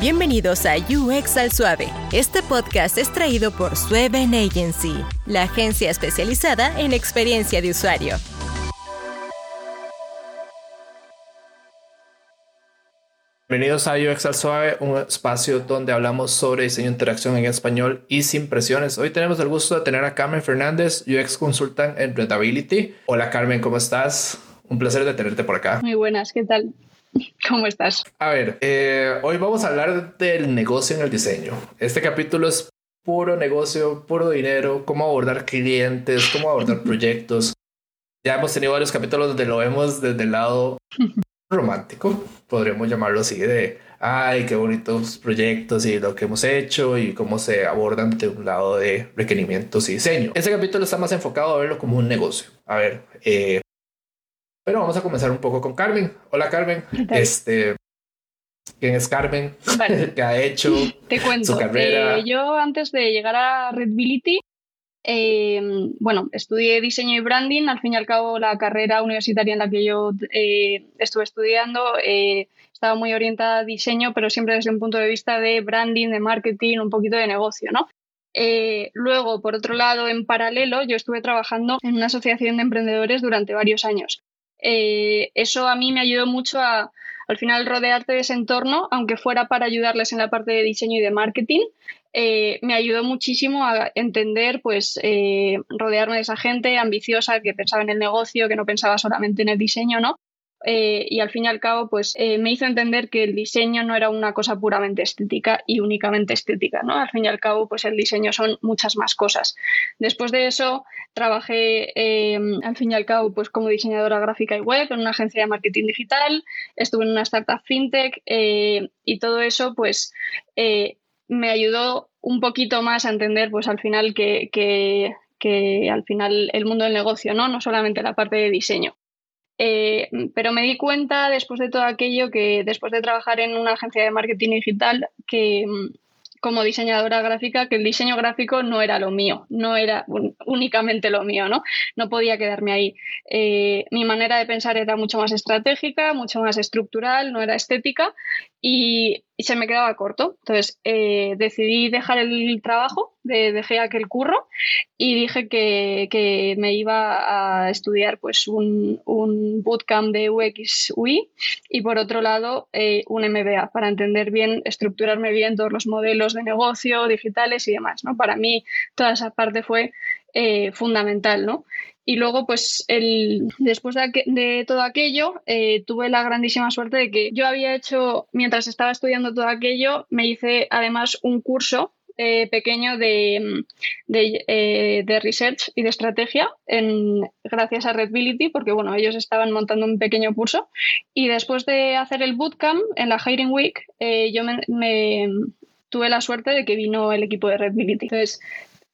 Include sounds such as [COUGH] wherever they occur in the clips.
Bienvenidos a UX al Suave. Este podcast es traído por Sueven Agency, la agencia especializada en experiencia de usuario. Bienvenidos a UX al Suave, un espacio donde hablamos sobre diseño e interacción en español y sin presiones. Hoy tenemos el gusto de tener a Carmen Fernández, UX Consultant en Readability. Hola Carmen, ¿cómo estás? Un placer de tenerte por acá. Muy buenas, ¿qué tal? [LAUGHS] ¿Cómo estás? A ver, eh, hoy vamos a hablar del negocio en el diseño. Este capítulo es puro negocio, puro dinero, cómo abordar clientes, cómo abordar [LAUGHS] proyectos. Ya hemos tenido varios capítulos donde lo vemos desde el lado [LAUGHS] romántico, podríamos llamarlo así, de, ay, qué bonitos proyectos y lo que hemos hecho y cómo se abordan de un lado de requerimientos y diseño. Este capítulo está más enfocado a verlo como un negocio. A ver, eh, pero vamos a comenzar un poco con Carmen. Hola Carmen. Este, ¿Quién es Carmen? [LAUGHS] ¿Qué ha hecho? Te cuento. Su carrera. Eh, yo antes de llegar a Redbility eh, bueno, estudié diseño y branding. Al fin y al cabo, la carrera universitaria en la que yo eh, estuve estudiando estaba muy orientada a diseño, pero siempre desde un punto de vista de branding, de marketing, un poquito de negocio, ¿no? luego, por otro lado, en paralelo, yo estuve trabajando en una asociación de emprendedores durante varios años. Eso a mí me ayudó mucho a, al final, rodearte de ese entorno, aunque fuera para ayudarles en la parte de diseño y de marketing, eh, me ayudó muchísimo a entender, pues, eh, rodearme de esa gente ambiciosa que pensaba en el negocio, que no pensaba solamente en el diseño, ¿no? Eh, y al fin y al cabo, pues me hizo entender que el diseño no era una cosa puramente estética y únicamente estética, ¿no? Al fin y al cabo, pues el diseño son muchas más cosas. Después de eso, trabajé, al fin y al cabo, pues como diseñadora gráfica y web en una agencia de marketing digital, estuve en una startup fintech y todo eso, pues me ayudó un poquito más a entender, pues al final, que, que, al final el mundo del negocio, ¿no? No solamente la parte de diseño. Eh, pero me di cuenta después de todo aquello que después de trabajar en una agencia de marketing digital que como diseñadora gráfica que el diseño gráfico no era lo mío, no era únicamente lo mío, ¿no? No podía quedarme ahí. Eh, mi manera de pensar era mucho más estratégica, mucho más estructural, no era estética y, se me quedaba corto. Entonces eh, decidí dejar el trabajo, dejé aquel curro y dije que, me iba a estudiar pues un, bootcamp de UX UI y por otro lado eh, un MBA para entender bien, estructurarme bien todos los modelos de negocio digitales y demás. ¿no? Para mí toda esa parte fue eh, fundamental, ¿no? Y luego, pues, el, después de, todo aquello, eh, tuve la grandísima suerte de que yo había hecho, mientras estaba estudiando todo aquello, me hice además un curso eh, pequeño de, de, research y de estrategia gracias a Redbility, porque bueno, ellos estaban montando un pequeño curso. Y después de hacer el bootcamp en la Hiring Week, yo me, tuve la suerte de que vino el equipo de Redbility. Entonces,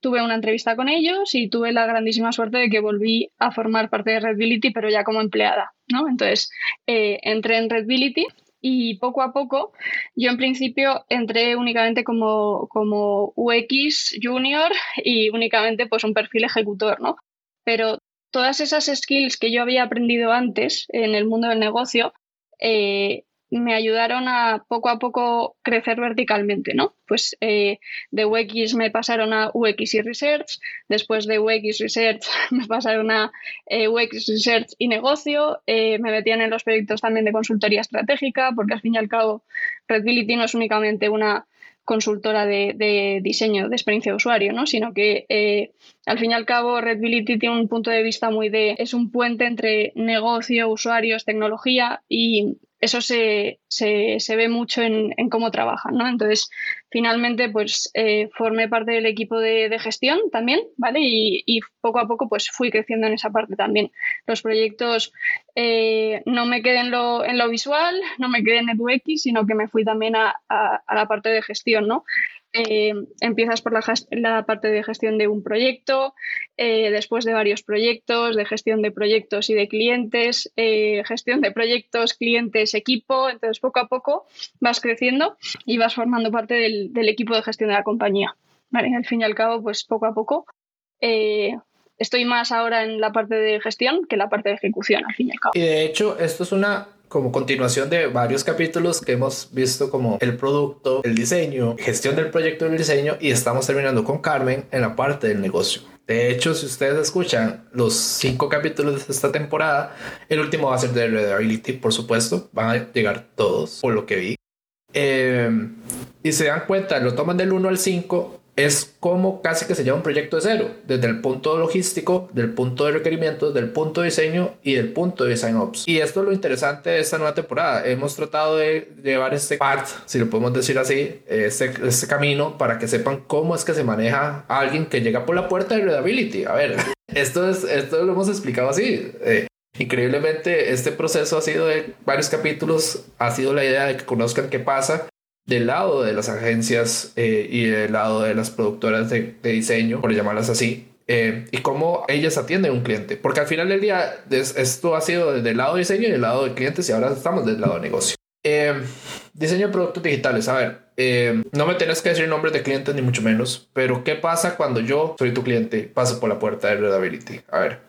tuve una entrevista con ellos y tuve la grandísima suerte de que volví a formar parte de Redbility, pero ya como empleada, ¿no? Entonces, eh, entré en Redbility y poco a poco, yo en principio entré únicamente como, como UX junior y únicamente pues un perfil ejecutor, ¿no? Pero todas esas skills que yo había aprendido antes en el mundo del negocio, eh, me ayudaron a poco a poco crecer verticalmente, ¿no? Pues eh, de UX me pasaron a UX y Research, después de UX Research [LAUGHS] me pasaron a eh, UX Research y negocio, eh, me metían en los proyectos también de consultoría estratégica, porque al fin y al cabo Redbility no es únicamente una consultora de, diseño de experiencia de usuario, ¿no? sino que al fin y al cabo Redbility tiene un punto de vista muy de, es un puente entre negocio, usuarios, tecnología y eso se, se, ve mucho en, cómo trabajan, ¿no? Entonces, finalmente, pues eh, formé parte del equipo de, gestión también, ¿vale? Y, poco a poco, pues fui creciendo en esa parte también. Los proyectos eh, no me quedé en lo, en lo visual, no me quedé en el UX, sino que me fui también a, a la parte de gestión, ¿no? Eh, empiezas por la, parte de gestión de un proyecto, eh, después de varios proyectos, de gestión de proyectos y de clientes, eh, gestión de proyectos, clientes, equipo. Entonces, poco a poco vas creciendo y vas formando parte del, equipo de gestión de la compañía. Al fin y al cabo, pues poco a poco estoy más ahora en la parte de gestión que en la parte de ejecución, al fin y al cabo. Y de hecho, esto es una como continuación de varios capítulos que hemos visto como el producto, el diseño, gestión del proyecto del diseño y estamos terminando con Carmen en la parte del negocio. De hecho, si ustedes escuchan los cinco capítulos de esta temporada, el último va a ser de Readability, por supuesto. Van a llegar todos, por lo que vi. Eh, y se dan cuenta, lo toman del 1 al 5 es como casi que se lleva un proyecto de cero, desde el punto logístico, del punto de requerimientos, del punto de diseño y del punto de design ops. Y esto es lo interesante de esta nueva temporada. Hemos tratado de llevar este part, si lo podemos decir así, este, este camino para que sepan cómo es que se maneja a alguien que llega por la puerta de Readability. A ver, [LAUGHS] esto, es, esto lo hemos explicado así. Eh, increíblemente, este proceso ha sido de varios capítulos, ha sido la idea de que conozcan qué pasa del lado de las agencias eh, y del lado de las productoras de, diseño, por llamarlas así, eh, y cómo ellas atienden a un cliente. Porque al final del día, esto ha sido desde el lado de diseño y del lado de clientes y ahora estamos del lado de negocio. Eh, diseño de productos digitales. A ver, no me tienes que decir nombres de clientes ni mucho menos, pero ¿qué pasa cuando yo soy tu cliente, paso por la puerta de Readability? A ver,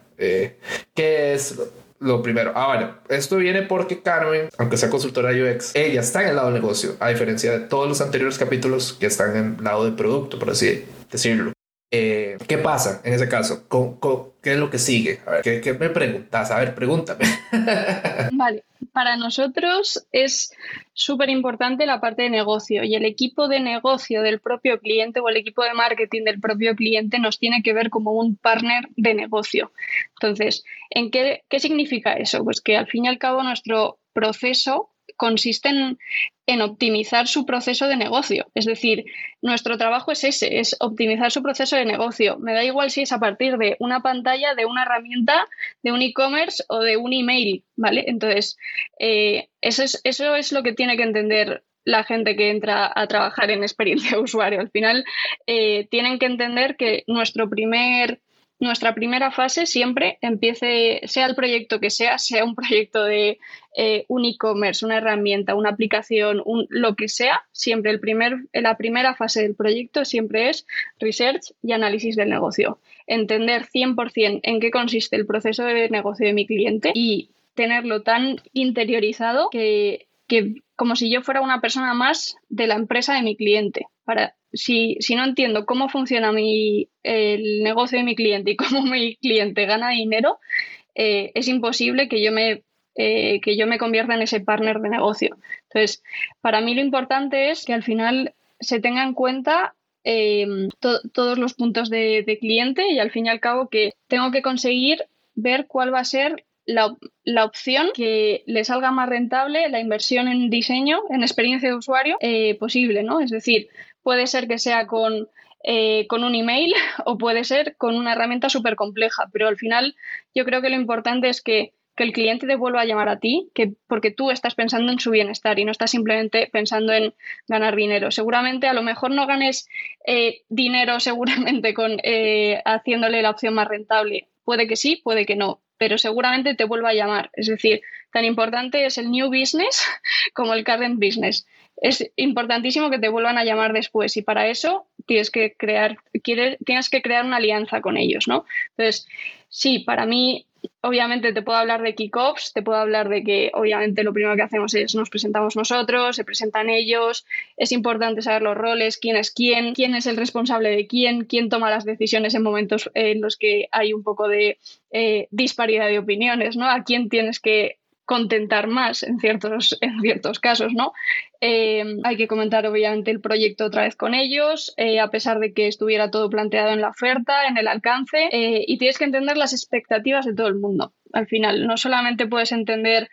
¿qué es lo primero. Ahora, esto viene porque Carmen, aunque sea consultora UX, ella está en el lado de negocio, a diferencia de todos los anteriores capítulos que están en el lado de producto, por así decirlo. Eh, ¿Qué pasa en ese caso? qué es lo que sigue? ¿qué, me preguntas? A ver, pregúntame. [LAUGHS] Vale, para nosotros es súper importante la parte de negocio y el equipo de negocio del propio cliente o el equipo de marketing del propio cliente nos tiene que ver como un partner de negocio. Entonces, ¿en qué, qué significa eso? Pues que al fin y al cabo nuestro proceso consiste en, optimizar su proceso de negocio. Es decir, nuestro trabajo es ese, es optimizar su proceso de negocio. Me da igual si es a partir de una pantalla, de una herramienta, de un e-commerce o de un email, ¿vale? Entonces, eh, eso, es, eso es lo que tiene que entender la gente que entra a trabajar en experiencia de usuario. Al final, eh, tienen que entender que nuestro primer nuestra primera fase siempre empiece, sea el proyecto que sea, sea un proyecto de eh, un e-commerce, una herramienta, una aplicación, un, lo que sea, siempre el primer, la primera fase del proyecto siempre es research y análisis del negocio. Entender 100% en qué consiste el proceso de negocio de mi cliente y tenerlo tan interiorizado que, que como si yo fuera una persona más de la empresa de mi cliente. Para, si, si no entiendo cómo funciona mi, el negocio de mi cliente y cómo [LAUGHS] mi cliente gana dinero, eh, es imposible que yo me eh, que yo me convierta en ese partner de negocio. Entonces, para mí lo importante es que al final se tenga en cuenta em, todos los puntos de, de, cliente y al fin y al cabo que tengo que conseguir ver cuál va a ser la, opción que le salga más rentable la inversión en diseño, en experiencia de usuario eh, posible, ¿no? Es decir, puede ser que sea con, eh, con un email [LAUGHS] o puede ser con una herramienta súper compleja, pero al final yo creo que lo importante es que, el cliente te vuelva a llamar a ti, que, porque tú estás pensando en su bienestar y no estás simplemente pensando en ganar dinero. Seguramente a lo mejor no ganes eh, dinero [LAUGHS] seguramente con haciéndole la opción más rentable. Puede que sí, puede que no, pero seguramente te vuelva a llamar. Es decir, tan importante es el new business [LAUGHS] como el current business. Es importantísimo que te vuelvan a llamar después y para eso tienes que crear, tienes que crear una alianza con ellos, ¿no? Entonces, sí, para mí obviamente te puedo hablar de kickoffs, te puedo hablar de que obviamente lo primero que hacemos es nos presentamos nosotros, se presentan ellos, es importante saber los roles, quién es quién, quién es el responsable de quién, quién toma las decisiones en momentos en los que hay un poco de eh, disparidad de opiniones, ¿no? A quién tienes que contentar más en ciertos, en ciertos casos, ¿no? Eh, hay que comentar obviamente el proyecto otra vez con ellos, eh, a pesar de que estuviera todo planteado en la oferta, en el alcance, eh, y tienes que entender las expectativas de todo el mundo. Al final, no solamente puedes entender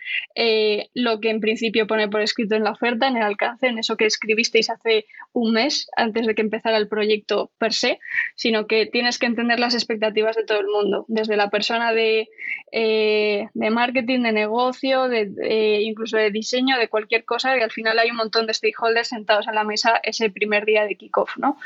lo que en principio pone por escrito en la oferta, en el alcance, en eso que escribisteis hace un mes antes de que empezara el proyecto per se, sino que tienes que entender las expectativas de todo el mundo, desde la persona de, de marketing, de negocio, de, incluso de diseño, de cualquier cosa, que al final hay un montón de stakeholders sentados en la mesa ese primer día de kickoff, ¿no?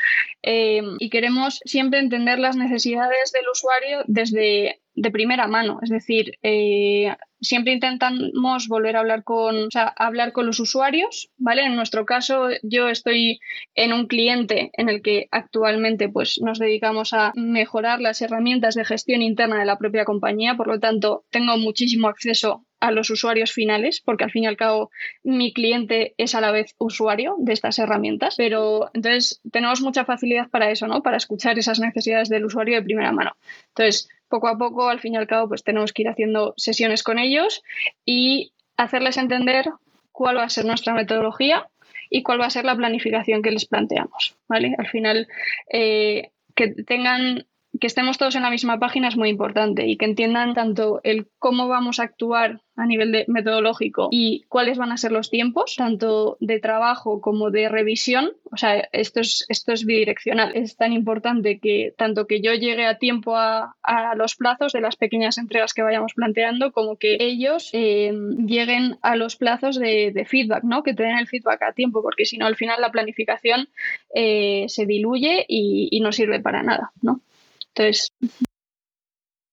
Eh, y queremos siempre entender las necesidades del usuario desde de primera mano, es decir, eh, siempre intentamos volver a hablar con, hablar con los usuarios, ¿vale? En nuestro caso, yo estoy en un cliente en el que actualmente pues, nos dedicamos a mejorar las herramientas de gestión interna de la propia compañía, por lo tanto, tengo muchísimo acceso a los usuarios finales, porque al fin y al cabo mi cliente es a la vez usuario de estas herramientas, pero entonces tenemos mucha facilidad para eso, ¿no? Para escuchar esas necesidades del usuario de primera mano. Entonces, poco a poco, al fin y al cabo, pues tenemos que ir haciendo sesiones con ellos y hacerles entender cuál va a ser nuestra metodología y cuál va a ser la planificación que les planteamos, ¿vale? Al final, eh, que tengan que estemos todos en la misma página es muy importante y que entiendan tanto el cómo vamos a actuar a nivel de metodológico y cuáles van a ser los tiempos, tanto de trabajo como de revisión. O sea, esto es, esto es bidireccional. Es tan importante que tanto que yo llegue a tiempo a, los plazos de las pequeñas entregas que vayamos planteando, como que ellos eh, lleguen a los plazos de, feedback, ¿no? Que te den el feedback a tiempo, porque si no, al final la planificación eh, se diluye y, y no sirve para nada, ¿no?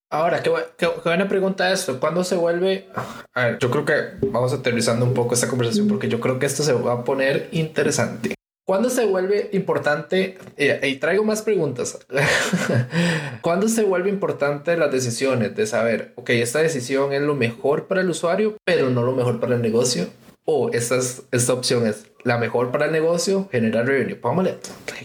Ahora, qué, buena pregunta esto. ¿Cuándo se vuelve? A ver, yo creo que vamos aterrizando un poco esta conversación porque yo creo que esto se va a poner interesante. ¿Cuándo se vuelve importante? Y, traigo más preguntas. [LAUGHS] ¿Cuándo se vuelve importante las decisiones de saber, ok, esta decisión es lo mejor para el usuario, pero no lo mejor para el negocio? O esta, esta opción es la mejor para el negocio, generar revenue. Póngale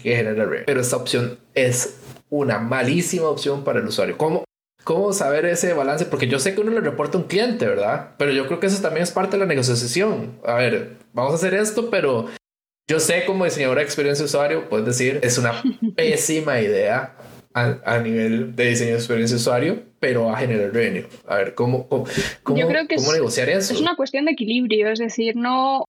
que generar revenue. Pero esta opción es una malísima opción para el usuario. ¿Cómo, ¿Cómo saber ese balance? Porque yo sé que uno le reporta a un cliente, ¿verdad? Pero yo creo que eso también es parte de la negociación. A ver, vamos a hacer esto, pero yo sé como diseñadora de experiencia de usuario, puedes decir, es una [LAUGHS] pésima idea a, nivel de diseño de experiencia de usuario, pero a generar revenue. A ver, ¿cómo, cómo, cómo, ¿cómo negociar eso? Es una cuestión de equilibrio, es decir, no,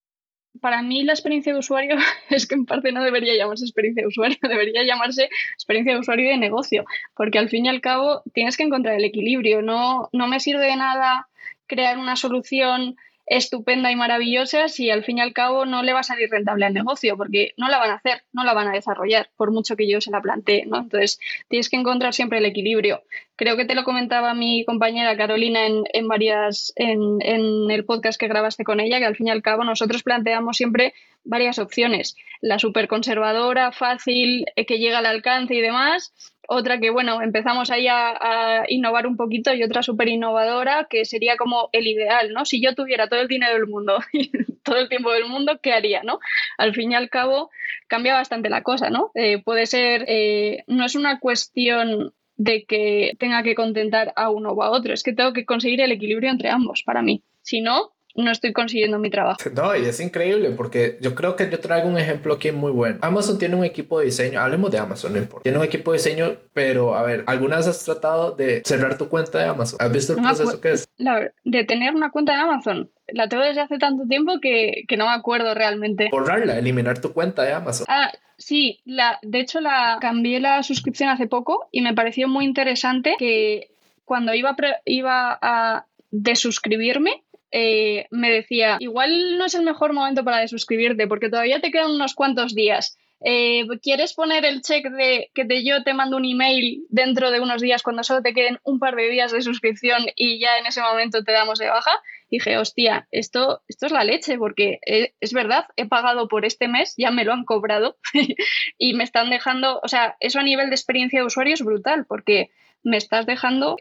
para mí la experiencia de usuario [LAUGHS] es que en parte no debería llamarse experiencia de usuario, [LAUGHS] debería llamarse experiencia de usuario y de negocio, porque al fin y al cabo tienes que encontrar el equilibrio. No, no me sirve de nada crear una solución estupenda y maravillosa si al fin y al cabo no le va a salir rentable al negocio, porque no la van a hacer, no la van a desarrollar, por mucho que yo se la plantee, ¿no? Entonces, tienes que encontrar siempre el equilibrio. Creo que te lo comentaba mi compañera Carolina en, en varias, en, en el podcast que grabaste con ella, que al fin y al cabo nosotros planteamos siempre varias opciones. La súper conservadora, fácil, eh, que llega al alcance y demás, otra que, bueno, empezamos ahí a, innovar un poquito y otra súper innovadora que sería como el ideal, ¿no? Si yo tuviera todo el dinero del mundo [LAUGHS] todo el tiempo del mundo, ¿qué haría, no? Al fin y al cabo, cambia bastante la cosa, ¿no? Eh, puede ser, eh, no es una cuestión de que tenga que contentar a uno o a otro, es que tengo que conseguir el equilibrio entre ambos para mí. Si no, no estoy consiguiendo mi trabajo. [LAUGHS] No, y es increíble porque yo creo que yo traigo un ejemplo aquí muy bueno. Amazon tiene un equipo de diseño, hablemos de Amazon, no importa. Tiene un equipo de diseño, pero a ver, ¿alguna vez has tratado de cerrar tu cuenta de Amazon? ¿Has visto el proceso que es? La, de tener una cuenta de Amazon. La tengo desde hace tanto tiempo que, que no me acuerdo realmente. Borrarla, eliminar tu cuenta de Amazon. Ah, sí, la, de hecho la cambié la suscripción hace poco y me pareció muy interesante que cuando iba, iba a desuscribirme, eh, me decía, igual no es el mejor momento para desuscribirte porque todavía te quedan unos cuantos días. Eh, ¿Quieres poner el check de que te, yo te mando un email dentro de unos días cuando solo te queden un par de días de suscripción y ya en ese momento te damos de baja? dije, hostia, esto, esto es la leche, porque eh, es verdad, he pagado por este mes, ya me lo han cobrado [LAUGHS] y me están dejando, o sea, eso a nivel de experiencia de usuario es brutal, porque me estás dejando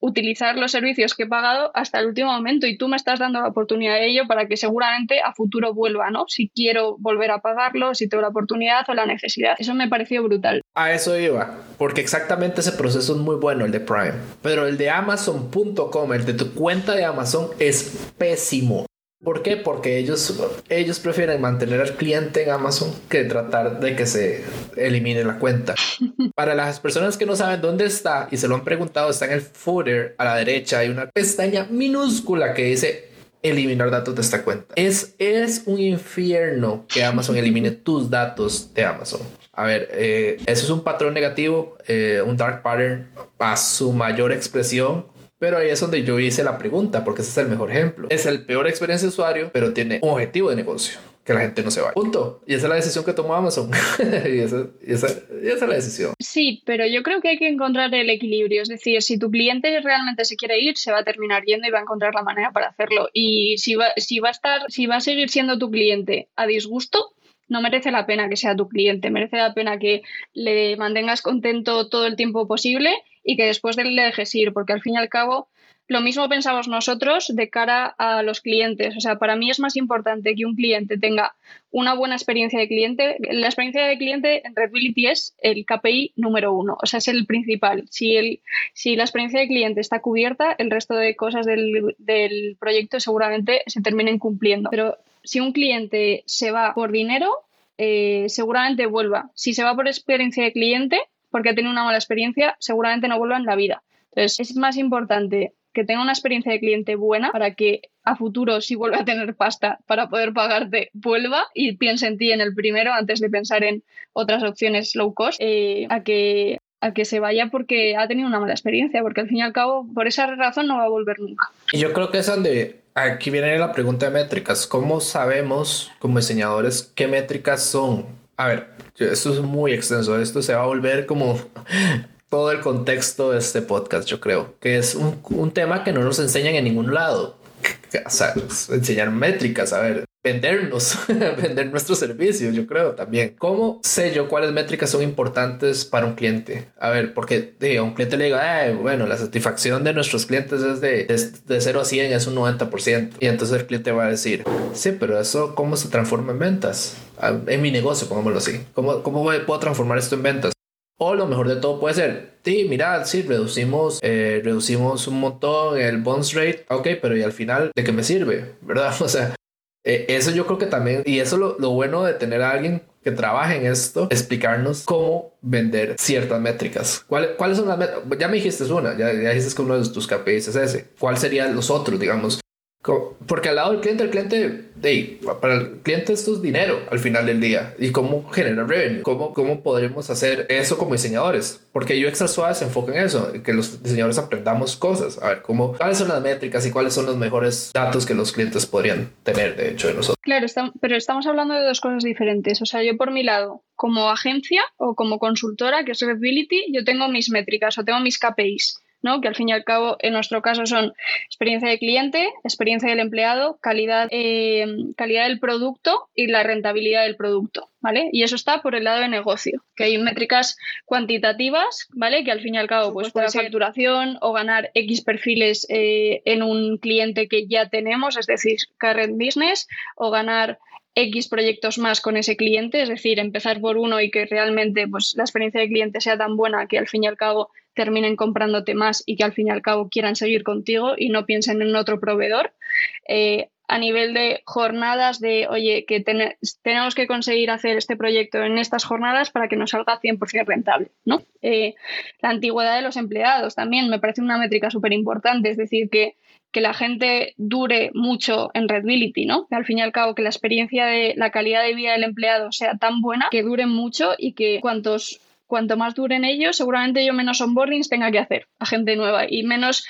utilizar los servicios que he pagado hasta el último momento y tú me estás dando la oportunidad de ello para que seguramente a futuro vuelva, ¿no? Si quiero volver a pagarlo, si tengo la oportunidad o la necesidad. Eso me pareció brutal. A eso iba, porque exactamente ese proceso es muy bueno, el de Prime, pero el de Amazon.com, el de tu cuenta de Amazon es pésimo. ¿Por qué? Porque ellos, ellos prefieren mantener al cliente en Amazon que tratar de que se elimine la cuenta. [LAUGHS] Para las personas que no saben dónde está y se lo han preguntado, está en el footer a la derecha. Hay una pestaña minúscula que dice eliminar datos de esta cuenta. Es, es un infierno que Amazon elimine [LAUGHS] tus datos de Amazon. A ver, eh, eso es un patrón negativo, eh, un dark pattern a su mayor expresión pero ahí es donde yo hice la pregunta, porque ese es el mejor ejemplo. Es el peor experiencia de usuario, pero tiene un objetivo de negocio que la gente no se vaya. Punto. Y esa es la decisión que tomó Amazon. [LAUGHS] y, esa, esa, es la decisión. Sí, pero yo creo que hay que encontrar el equilibrio. Es decir, si tu cliente realmente se quiere ir, se va a terminar yendo y va a encontrar la manera para hacerlo. Y si va, si va a estar, si va a seguir siendo tu cliente a disgusto, no merece la pena que sea tu cliente, merece la pena que le mantengas contento todo el tiempo posible y que después de le dejes ir, porque al fin y al cabo lo mismo pensamos nosotros de cara a los clientes. O sea, para mí es más importante que un cliente tenga una buena experiencia de cliente. La experiencia de cliente en Redbility es el KPI número uno, o sea, es el principal. Si, el, si la experiencia de cliente está cubierta, el resto de cosas del, del proyecto seguramente se terminen cumpliendo. Pero si un cliente se va por dinero, eh, seguramente vuelva. Si se va por experiencia de cliente, porque ha tenido una mala experiencia, seguramente no vuelva en la vida. Entonces, es más importante que tenga una experiencia de cliente buena para que a futuro, si vuelve a tener pasta para poder pagarte, vuelva y piense en ti en el primero antes de pensar en otras opciones low cost, eh, a, que, a que se vaya porque ha tenido una mala experiencia, porque al fin y al cabo, por esa razón no va a volver nunca. Y yo creo que es donde aquí viene la pregunta de métricas. ¿Cómo sabemos como diseñadores qué métricas son? A ver, esto es muy extenso, esto se va a volver como [LAUGHS] todo el contexto de este podcast, yo creo, que es un, un tema que no nos enseñan en ningún lado. [LAUGHS] O sea, enseñar métricas, a ver, vendernos, [LAUGHS] vender nuestros servicios, yo creo también. ¿Cómo sé yo cuáles métricas son importantes para un cliente? A ver, porque a un cliente le digo, bueno, la satisfacción de nuestros clientes es de, de, 0 a 100, es un 90%. Y entonces el cliente va a decir, sí, pero eso, ¿cómo se transforma en ventas? Ah, en mi negocio, pongámoslo así. ¿Cómo, cómo puedo transformar esto en ventas? O lo mejor de todo puede ser, sí, mira, sí, reducimos, eh, reducimos un montón el bounce rate, ok, pero y al final, ¿de qué me sirve? [LAUGHS] ¿Verdad? [LAUGHS] O sea, eh, eso yo creo que también, y eso lo, lo bueno de tener a alguien que trabaje en esto, explicarnos cómo vender ciertas métricas. ¿Cuáles, cuáles son las métricas? Ya me dijiste una, ya, ya dijiste que uno de tus KPIs es ese. ¿Cuáles serían los otros, digamos? Porque al lado del cliente, el cliente, hey, para el cliente esto es dinero al final del día. ¿Y cómo generar revenue? ¿Cómo, ¿Cómo podremos hacer eso como diseñadores? Porque yo Extra Suave se enfoca en eso, que los diseñadores aprendamos cosas. A ver, cómo, cuáles son las métricas y cuáles son los mejores datos que los clientes podrían tener, de hecho, de nosotros. Claro, pero estamos hablando de dos cosas diferentes. O sea, yo por mi lado, como agencia o como consultora, que es Redbility, yo tengo mis métricas o tengo mis KPIs que al fin y al cabo en nuestro caso son experiencia de cliente, experiencia del empleado, calidad, eh, calidad del producto y la rentabilidad del producto. ¿Vale? Y eso está por el lado de negocio, que hay métricas cuantitativas, ¿vale? Que al fin y al cabo pues puede ser facturación o ganar X perfiles eh, en un cliente que ya tenemos, es decir, current business, o ganar X proyectos más con ese cliente, es decir, empezar por uno y que realmente pues, la experiencia de cliente sea tan buena que al fin y al cabo terminen comprándote más y que al fin y al cabo quieran seguir contigo y no piensen en otro proveedor. Eh, a nivel de jornadas de, oye, que tenemos que conseguir hacer este proyecto en estas jornadas para que nos salga 100% rentable, ¿no? Eh, la antigüedad de los empleados también me parece una métrica súper importante, es decir, que, que, la gente dure mucho en Redbility, ¿no? Que al fin y al cabo que la experiencia de la calidad de vida del empleado sea tan buena que dure mucho y que cuantos cuanto más duren ellos, seguramente yo menos onboardings tenga que hacer a gente nueva y menos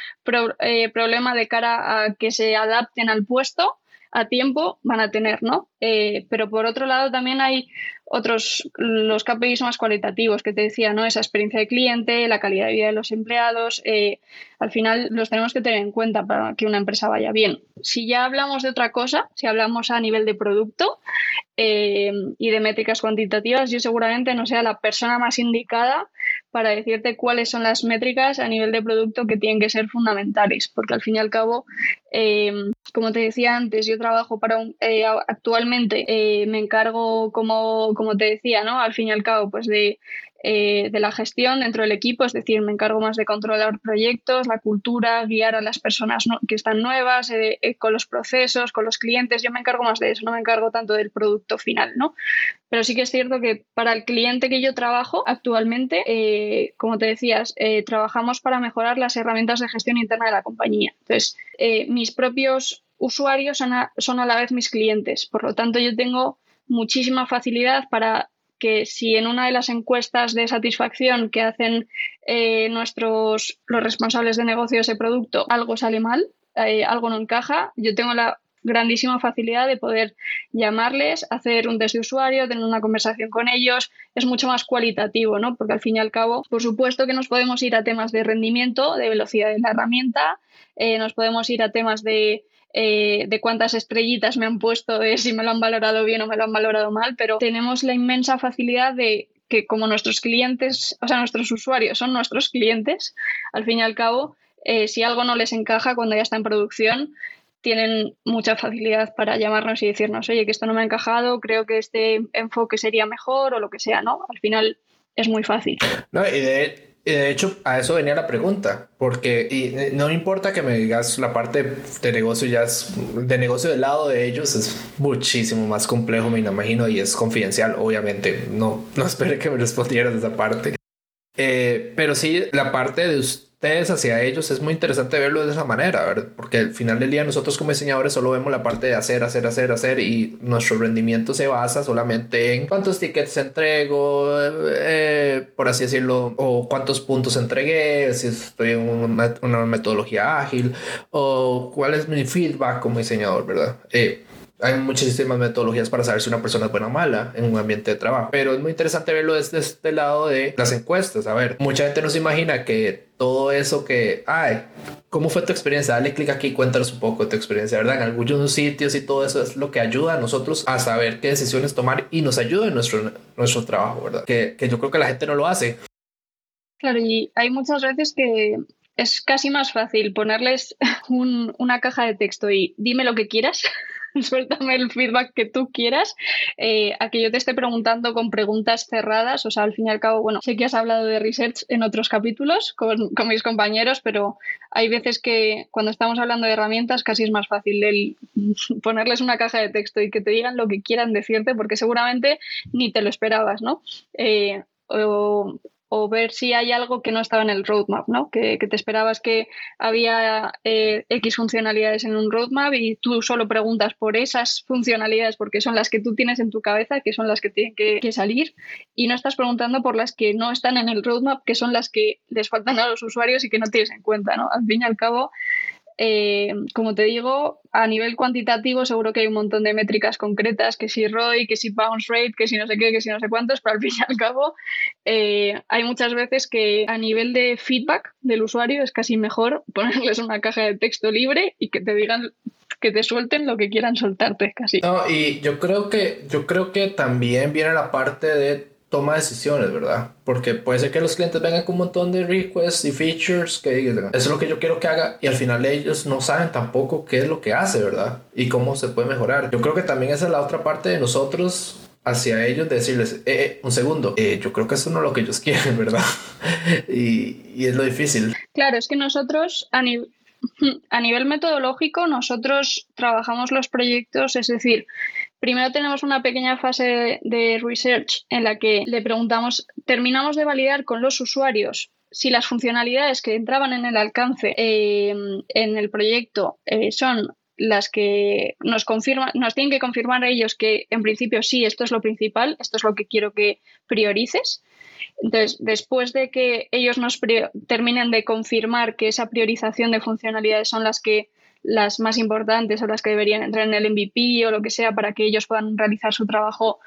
eh, problema de cara a que se adapten al puesto a tiempo van a tener, ¿no? Eh, pero por otro lado también hay otros, los KPIs más cualitativos que te decía, ¿no? Esa experiencia de cliente, la calidad de vida de los empleados, eh, al final los tenemos que tener en cuenta para que una empresa vaya bien. Si ya hablamos de otra cosa, si hablamos a nivel de producto eh, y de métricas cuantitativas, yo seguramente no sea la persona más indicada para decirte cuáles son las métricas a nivel de producto que tienen que ser fundamentales, porque al fin y al cabo, como te decía antes, yo trabajo para un, actualmente me encargo como como te decía, ¿no? Al fin y al cabo, pues de, eh, de la gestión dentro del equipo, es decir, me encargo más de controlar proyectos, la cultura, guiar a las personas que están nuevas, eh, eh, con los procesos, con los clientes, yo me encargo más de eso, no me encargo tanto del producto final, ¿no? Pero sí que es cierto que para el cliente que yo trabajo actualmente, como te decías, trabajamos para mejorar las herramientas de gestión interna de la compañía. Entonces, mis propios usuarios son son a la vez mis clientes, por lo tanto yo tengo muchísima facilidad para que si en una de las encuestas de satisfacción que hacen eh, nuestros los responsables de negocio de ese producto algo sale mal, eh, algo no encaja, yo tengo la grandísima facilidad de poder llamarles, hacer un test de usuario, tener una conversación con ellos, es mucho más cualitativo, ¿no? Porque al fin y al cabo, por supuesto que nos podemos ir a temas de rendimiento, de velocidad de la herramienta, eh, nos podemos ir a temas de eh, de cuántas estrellitas me han puesto, de si me lo han valorado bien o me lo han valorado mal, pero tenemos la inmensa facilidad de que como nuestros clientes, o sea, nuestros usuarios son nuestros clientes, al fin y al cabo, eh, si algo no les encaja cuando ya está en producción, tienen mucha facilidad para llamarnos y decirnos, oye, que esto no me ha encajado, creo que este enfoque sería mejor o lo que sea, ¿no? Al final es muy fácil. No, y de, de hecho, a eso venía la pregunta, porque y no importa que me digas la parte de negocio, ya es, de negocio del lado de ellos es muchísimo más complejo, me imagino, y es confidencial, obviamente. No, [LAUGHS] no esperé que me respondieras esa parte. Eh, pero sí, la parte de ustedes hacia ellos es muy interesante verlo de esa manera, porque al final del día nosotros como diseñadores solo vemos la parte de hacer, hacer, hacer, hacer y nuestro rendimiento se basa solamente en cuántos tickets entrego, eh, por así decirlo, o cuántos puntos entregué, si estoy en una, una metodología ágil o cuál es mi feedback como diseñador, ¿verdad? Eh, hay muchísimas metodologías para saber si una persona es buena o mala en un ambiente de trabajo, pero es muy interesante verlo desde este lado de las encuestas. A ver, mucha gente no se imagina que todo eso que, ay, ¿cómo fue tu experiencia? Dale clic aquí y cuéntanos un poco de tu experiencia, ¿verdad? En algunos sitios y todo eso es lo que ayuda a nosotros a saber qué decisiones tomar y nos ayuda en nuestro, nuestro trabajo, ¿verdad? Que, que yo creo que la gente no lo hace. Claro, y hay muchas veces que es casi más fácil ponerles [LAUGHS] un, una caja de texto y dime lo que quieras [LAUGHS] suéltame el feedback que tú quieras, eh, a que yo te esté preguntando con preguntas cerradas, o sea, al fin y al cabo, bueno, sé que has hablado de research en otros capítulos con, mis compañeros, pero hay veces que cuando estamos hablando de herramientas casi es más fácil el [LAUGHS] ponerles una caja de texto y que te digan lo que quieran decirte, porque seguramente ni te lo esperabas, ¿no? Eh, o, o ver si hay algo que no estaba en el roadmap, ¿no? Que, te esperabas que había eh, X funcionalidades en un roadmap y tú solo preguntas por esas funcionalidades porque son las que tú tienes en tu cabeza, que son las que tienen que, que salir, y no estás preguntando por las que no están en el roadmap, que son las que les faltan a los usuarios y que no tienes en cuenta, ¿no? Al fin y al cabo, eh, como te digo, a nivel cuantitativo seguro que hay un montón de métricas concretas, que si ROI, que si bounce rate, que si no sé qué, que si no sé cuántos, pero al fin y al cabo eh, hay muchas veces que a nivel de feedback del usuario es casi mejor ponerles una caja de texto libre y que te digan que te suelten lo que quieran soltarte casi. No, y yo creo que yo creo que también viene la parte de toma decisiones, ¿verdad? Porque puede ser que los clientes vengan con un montón de requests y features que digan, eso es lo que yo quiero que haga y al final ellos no saben tampoco qué es lo que hace, ¿verdad? Y cómo se puede mejorar. Yo creo que también esa es la otra parte de nosotros hacia ellos de decirles, eh, eh un segundo, eh, yo creo que eso no es lo que ellos [LAUGHS] quieren, ¿verdad? y, y, es lo difícil. Claro, es que nosotros a, [LAUGHS] a nivel metodológico, nosotros trabajamos los proyectos, es decir, Primero tenemos una pequeña fase de research en la que le preguntamos, terminamos de validar con los usuarios si las funcionalidades que entraban en el alcance eh, en el proyecto eh, son las que nos confirman, nos tienen que confirmar ellos que en principio sí, esto es lo principal, esto es lo que quiero que priorices. Entonces, después de que ellos nos terminen de confirmar que esa priorización de funcionalidades son las que las más importantes o las que deberían entrar en el MVP o lo que sea para que ellos puedan realizar su trabajo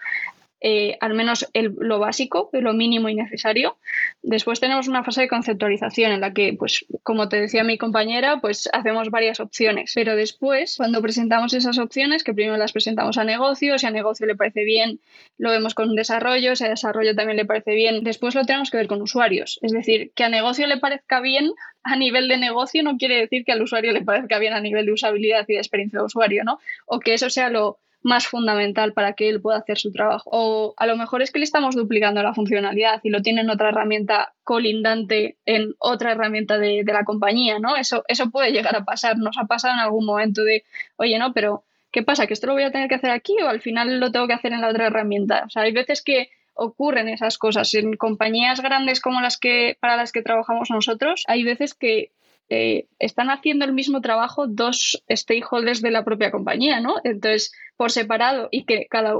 eh, al menos lo básico, lo mínimo y necesario. Después tenemos una fase de conceptualización en la que, pues, como te decía mi compañera, pues hacemos varias opciones. Pero después, cuando presentamos esas opciones, que primero las presentamos a negocio, si a negocio le parece bien, lo vemos con desarrollo, si a desarrollo también le parece bien, después lo tenemos que ver con usuarios. Es decir, que a negocio le parezca bien a nivel de negocio no quiere decir que al usuario le parezca bien a nivel de usabilidad y de experiencia de usuario, ¿no? O que eso sea lo más fundamental para que él pueda hacer su trabajo. O a lo mejor es que le estamos duplicando la funcionalidad y lo tiene en otra herramienta colindante en otra herramienta de, la compañía, ¿no? Eso, eso puede llegar a pasar. Nos ha pasado en algún momento de, oye, no, pero ¿qué pasa? ¿Que esto lo voy a tener que hacer aquí o al final lo tengo que hacer en la otra herramienta? O sea, hay veces que ocurren esas cosas. En compañías grandes como las que para las que trabajamos nosotros, hay veces que eh, están haciendo el mismo trabajo dos stakeholders de la propia compañía, ¿no? Entonces, por separado y que cada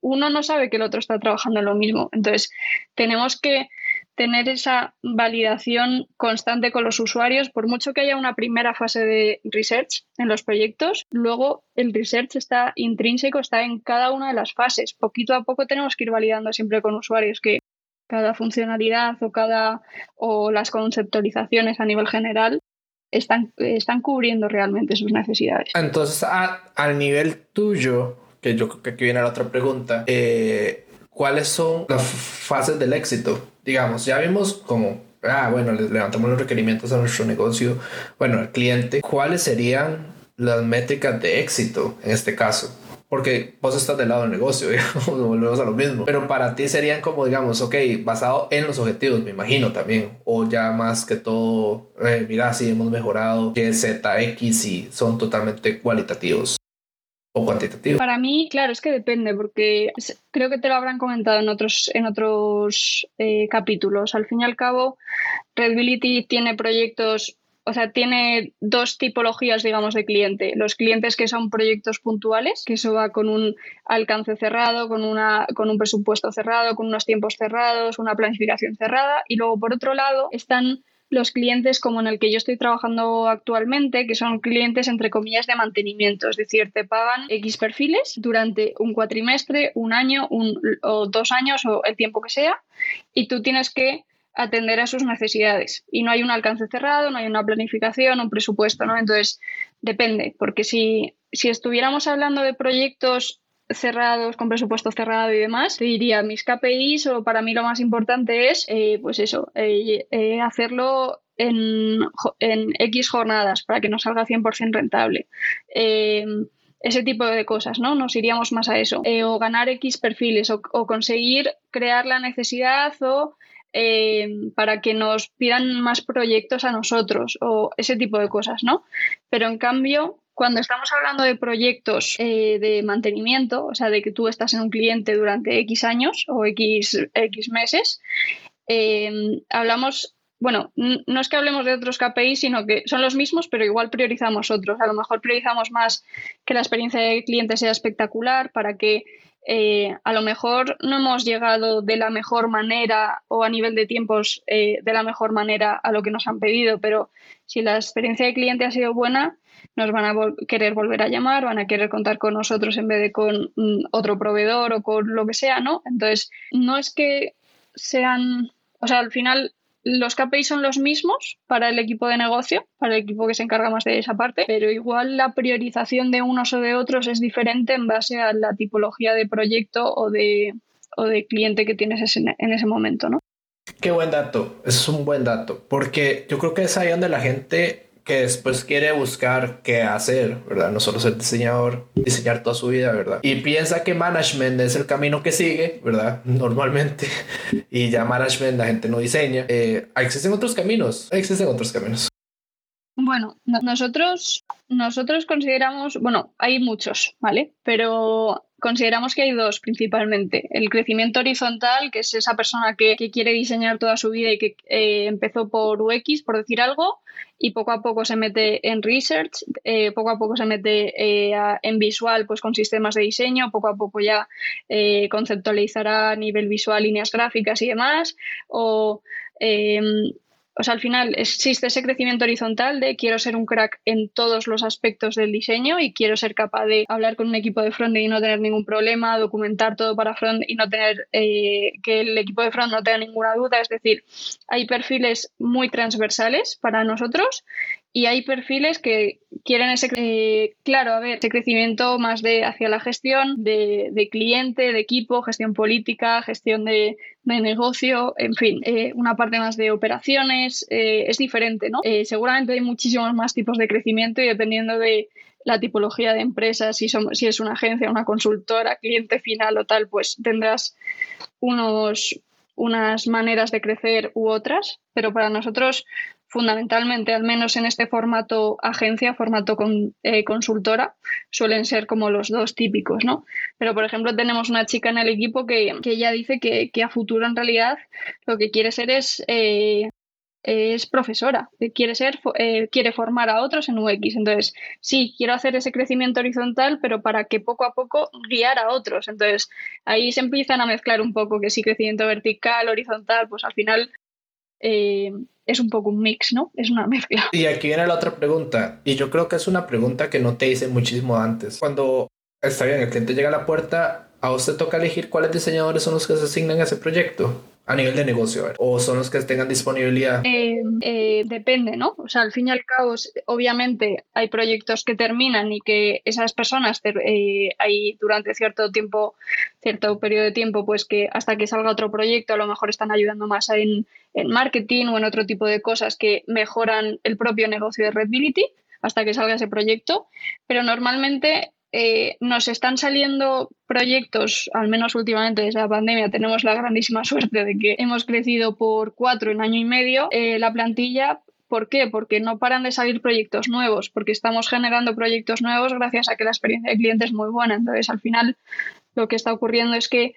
uno no sabe que el otro está trabajando en lo mismo. Entonces, tenemos que tener esa validación constante con los usuarios, por mucho que haya una primera fase de research en los proyectos, luego el research está intrínseco, está en cada una de las fases. Poquito a poco tenemos que ir validando siempre con usuarios que cada funcionalidad o cada o las conceptualizaciones a nivel general están, están cubriendo realmente sus necesidades. Entonces, al nivel tuyo, que yo creo que aquí viene la otra pregunta, eh, ¿cuáles son las fases del éxito? Digamos, ya vimos como ah, bueno, levantamos los requerimientos a nuestro negocio, bueno, al cliente, ¿cuáles serían las métricas de éxito en este caso? Porque vos estás del lado del negocio, [LAUGHS] digamos, volvemos a lo mismo. Pero para ti serían como, digamos, ok, basado en los objetivos, me imagino también, o ya más que todo, eh, mira, si hemos mejorado, que Z, X y son totalmente cualitativos o cuantitativos. Para mí, claro, es que depende, porque creo que te lo habrán comentado en otros, en otros eh, capítulos. Al fin y al cabo, Redbility tiene proyectos o sea, tiene dos tipologías, digamos, de cliente. Los clientes que son proyectos puntuales, que eso va con un alcance cerrado, con, una, con un presupuesto cerrado, con unos tiempos cerrados, una planificación cerrada. Y luego, por otro lado, están los clientes como en el que yo estoy trabajando actualmente, que son clientes entre comillas de mantenimiento, es decir, te pagan X perfiles durante un cuatrimestre, un año un, o dos años o el tiempo que sea, y tú tienes que atender a sus necesidades. Y no hay un alcance cerrado, no hay una planificación, un presupuesto, ¿no? Entonces, depende, porque si, si estuviéramos hablando de proyectos cerrados, con presupuesto cerrado y demás, te diría mis KPIs o para mí lo más importante es, eh, pues eso, eh, eh, hacerlo en, en, X jornadas para que nos salga 100% rentable. ese tipo de cosas, ¿no? Nos iríamos más a eso. o ganar X perfiles o, o conseguir crear la necesidad o eh, para que nos pidan más proyectos a nosotros o ese tipo de cosas, ¿no? Pero en cambio, cuando estamos hablando de proyectos eh, de mantenimiento, o sea, de que tú estás en un cliente durante X años o X, X meses, eh, hablamos bueno, no es que hablemos de otros KPIs, sino que son los mismos, pero igual priorizamos otros. A lo mejor priorizamos más que la experiencia de cliente sea espectacular para que eh, a lo mejor no hemos llegado de la mejor manera o a nivel de tiempos eh, de la mejor manera a lo que nos han pedido, pero si la experiencia de cliente ha sido buena, nos van a querer volver a llamar, van a querer contar con nosotros en vez de con mm, otro proveedor o con lo que sea, ¿no? Entonces, no es que sean, o sea, al final los KPIs son los mismos para el equipo de negocio, para el equipo que se encarga más de esa parte, pero igual la priorización de unos o de otros es diferente en base a la tipología de proyecto o de, o de cliente que tienes en ese momento, ¿no? Qué buen dato, es un buen dato, porque yo creo que es ahí donde la gente que después quiere buscar qué hacer, ¿verdad? No solo ser diseñador, diseñar toda su vida, ¿verdad? Y piensa que management es el camino que sigue, ¿verdad? [LAUGHS] Normalmente. Y ya management la gente no diseña. Eh, existen otros caminos, existen otros caminos. Bueno, nosotros, nosotros consideramos, bueno, hay muchos, ¿vale? Pero consideramos que hay dos principalmente. El crecimiento horizontal, que es esa persona que, quiere diseñar toda su vida y que eh, empezó por UX, por decir algo, y poco a poco se mete en research, eh, poco a poco se mete eh, en visual, pues con sistemas de diseño, poco a poco ya conceptualizará a nivel visual líneas gráficas y demás, o o sea, al final existe ese crecimiento horizontal de quiero ser un crack en todos los aspectos del diseño y quiero ser capaz de hablar con un equipo de front y no tener ningún problema, documentar todo para front y no tener eh, que el equipo de front no tenga ninguna duda. Es decir, hay perfiles muy transversales para nosotros y hay perfiles que quieren ese, eh, claro, a ver, ese crecimiento más de hacia la gestión de, de cliente, de equipo, gestión política, gestión de, de negocio, en fin, eh, una parte más de operaciones, eh, es diferente, ¿no? seguramente hay muchísimos más tipos de crecimiento y dependiendo de la tipología de empresa, si, somos, si es una agencia, una consultora, cliente final o tal, pues tendrás unos, unas maneras de crecer u otras, pero para nosotros fundamentalmente, al menos en este formato agencia, formato con, eh, consultora, suelen ser como los dos típicos, ¿no? Pero, por ejemplo, tenemos una chica en el equipo que, que ella dice que, a futuro, en realidad, lo que quiere ser es... Eh, es profesora, quiere ser, eh, quiere formar a otros en UX. Entonces, sí, quiero hacer ese crecimiento horizontal, pero para que poco a poco guiar a otros. Entonces, ahí se empiezan a mezclar un poco que sí, crecimiento vertical, horizontal, pues al final eh, es un poco un mix, ¿no? Es una mezcla. Y aquí viene la otra pregunta, y yo creo que es una pregunta que no te hice muchísimo antes. Cuando está bien, el cliente llega a la puerta, a usted toca elegir cuáles diseñadores son los que se asignan a ese proyecto. A nivel de negocio? ¿O son los que tengan disponibilidad? Eh, eh, depende, ¿no? O sea, al fin y al cabo, obviamente hay proyectos que terminan y que esas personas eh, hay durante cierto tiempo, cierto periodo de tiempo, pues que hasta que salga otro proyecto a lo mejor están ayudando más en, en marketing o en otro tipo de cosas que mejoran el propio negocio de Redbility hasta que salga ese proyecto. Pero normalmente eh, nos están saliendo proyectos, al menos últimamente desde la pandemia, tenemos la grandísima [LAUGHS] suerte de que hemos crecido por cuatro en año y medio eh, la plantilla. ¿Por qué? Porque no paran de salir proyectos nuevos, porque estamos generando proyectos nuevos gracias a que la experiencia del cliente es muy buena. Entonces, al final, lo que está ocurriendo es que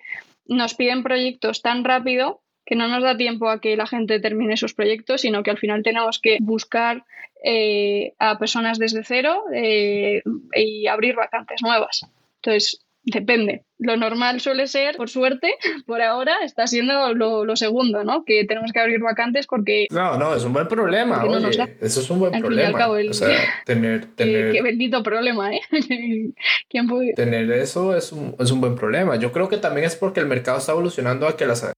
nos piden proyectos tan rápido que no nos da tiempo a que la gente termine sus proyectos, sino que al final tenemos que buscar eh, a personas desde cero eh, y abrir vacantes nuevas. Entonces, depende. Lo normal suele ser, por suerte, [LAUGHS] por ahora está siendo lo, segundo, ¿no? Que tenemos que abrir vacantes porque... No, no, es un buen problema. eso es un buen problema. o sea, [LAUGHS] tener... tener... Qué, bendito problema, ¿eh? [LAUGHS] ¿Quién puede... Tener eso es un, es un buen problema. Yo creo que también es porque el mercado está evolucionando a que las,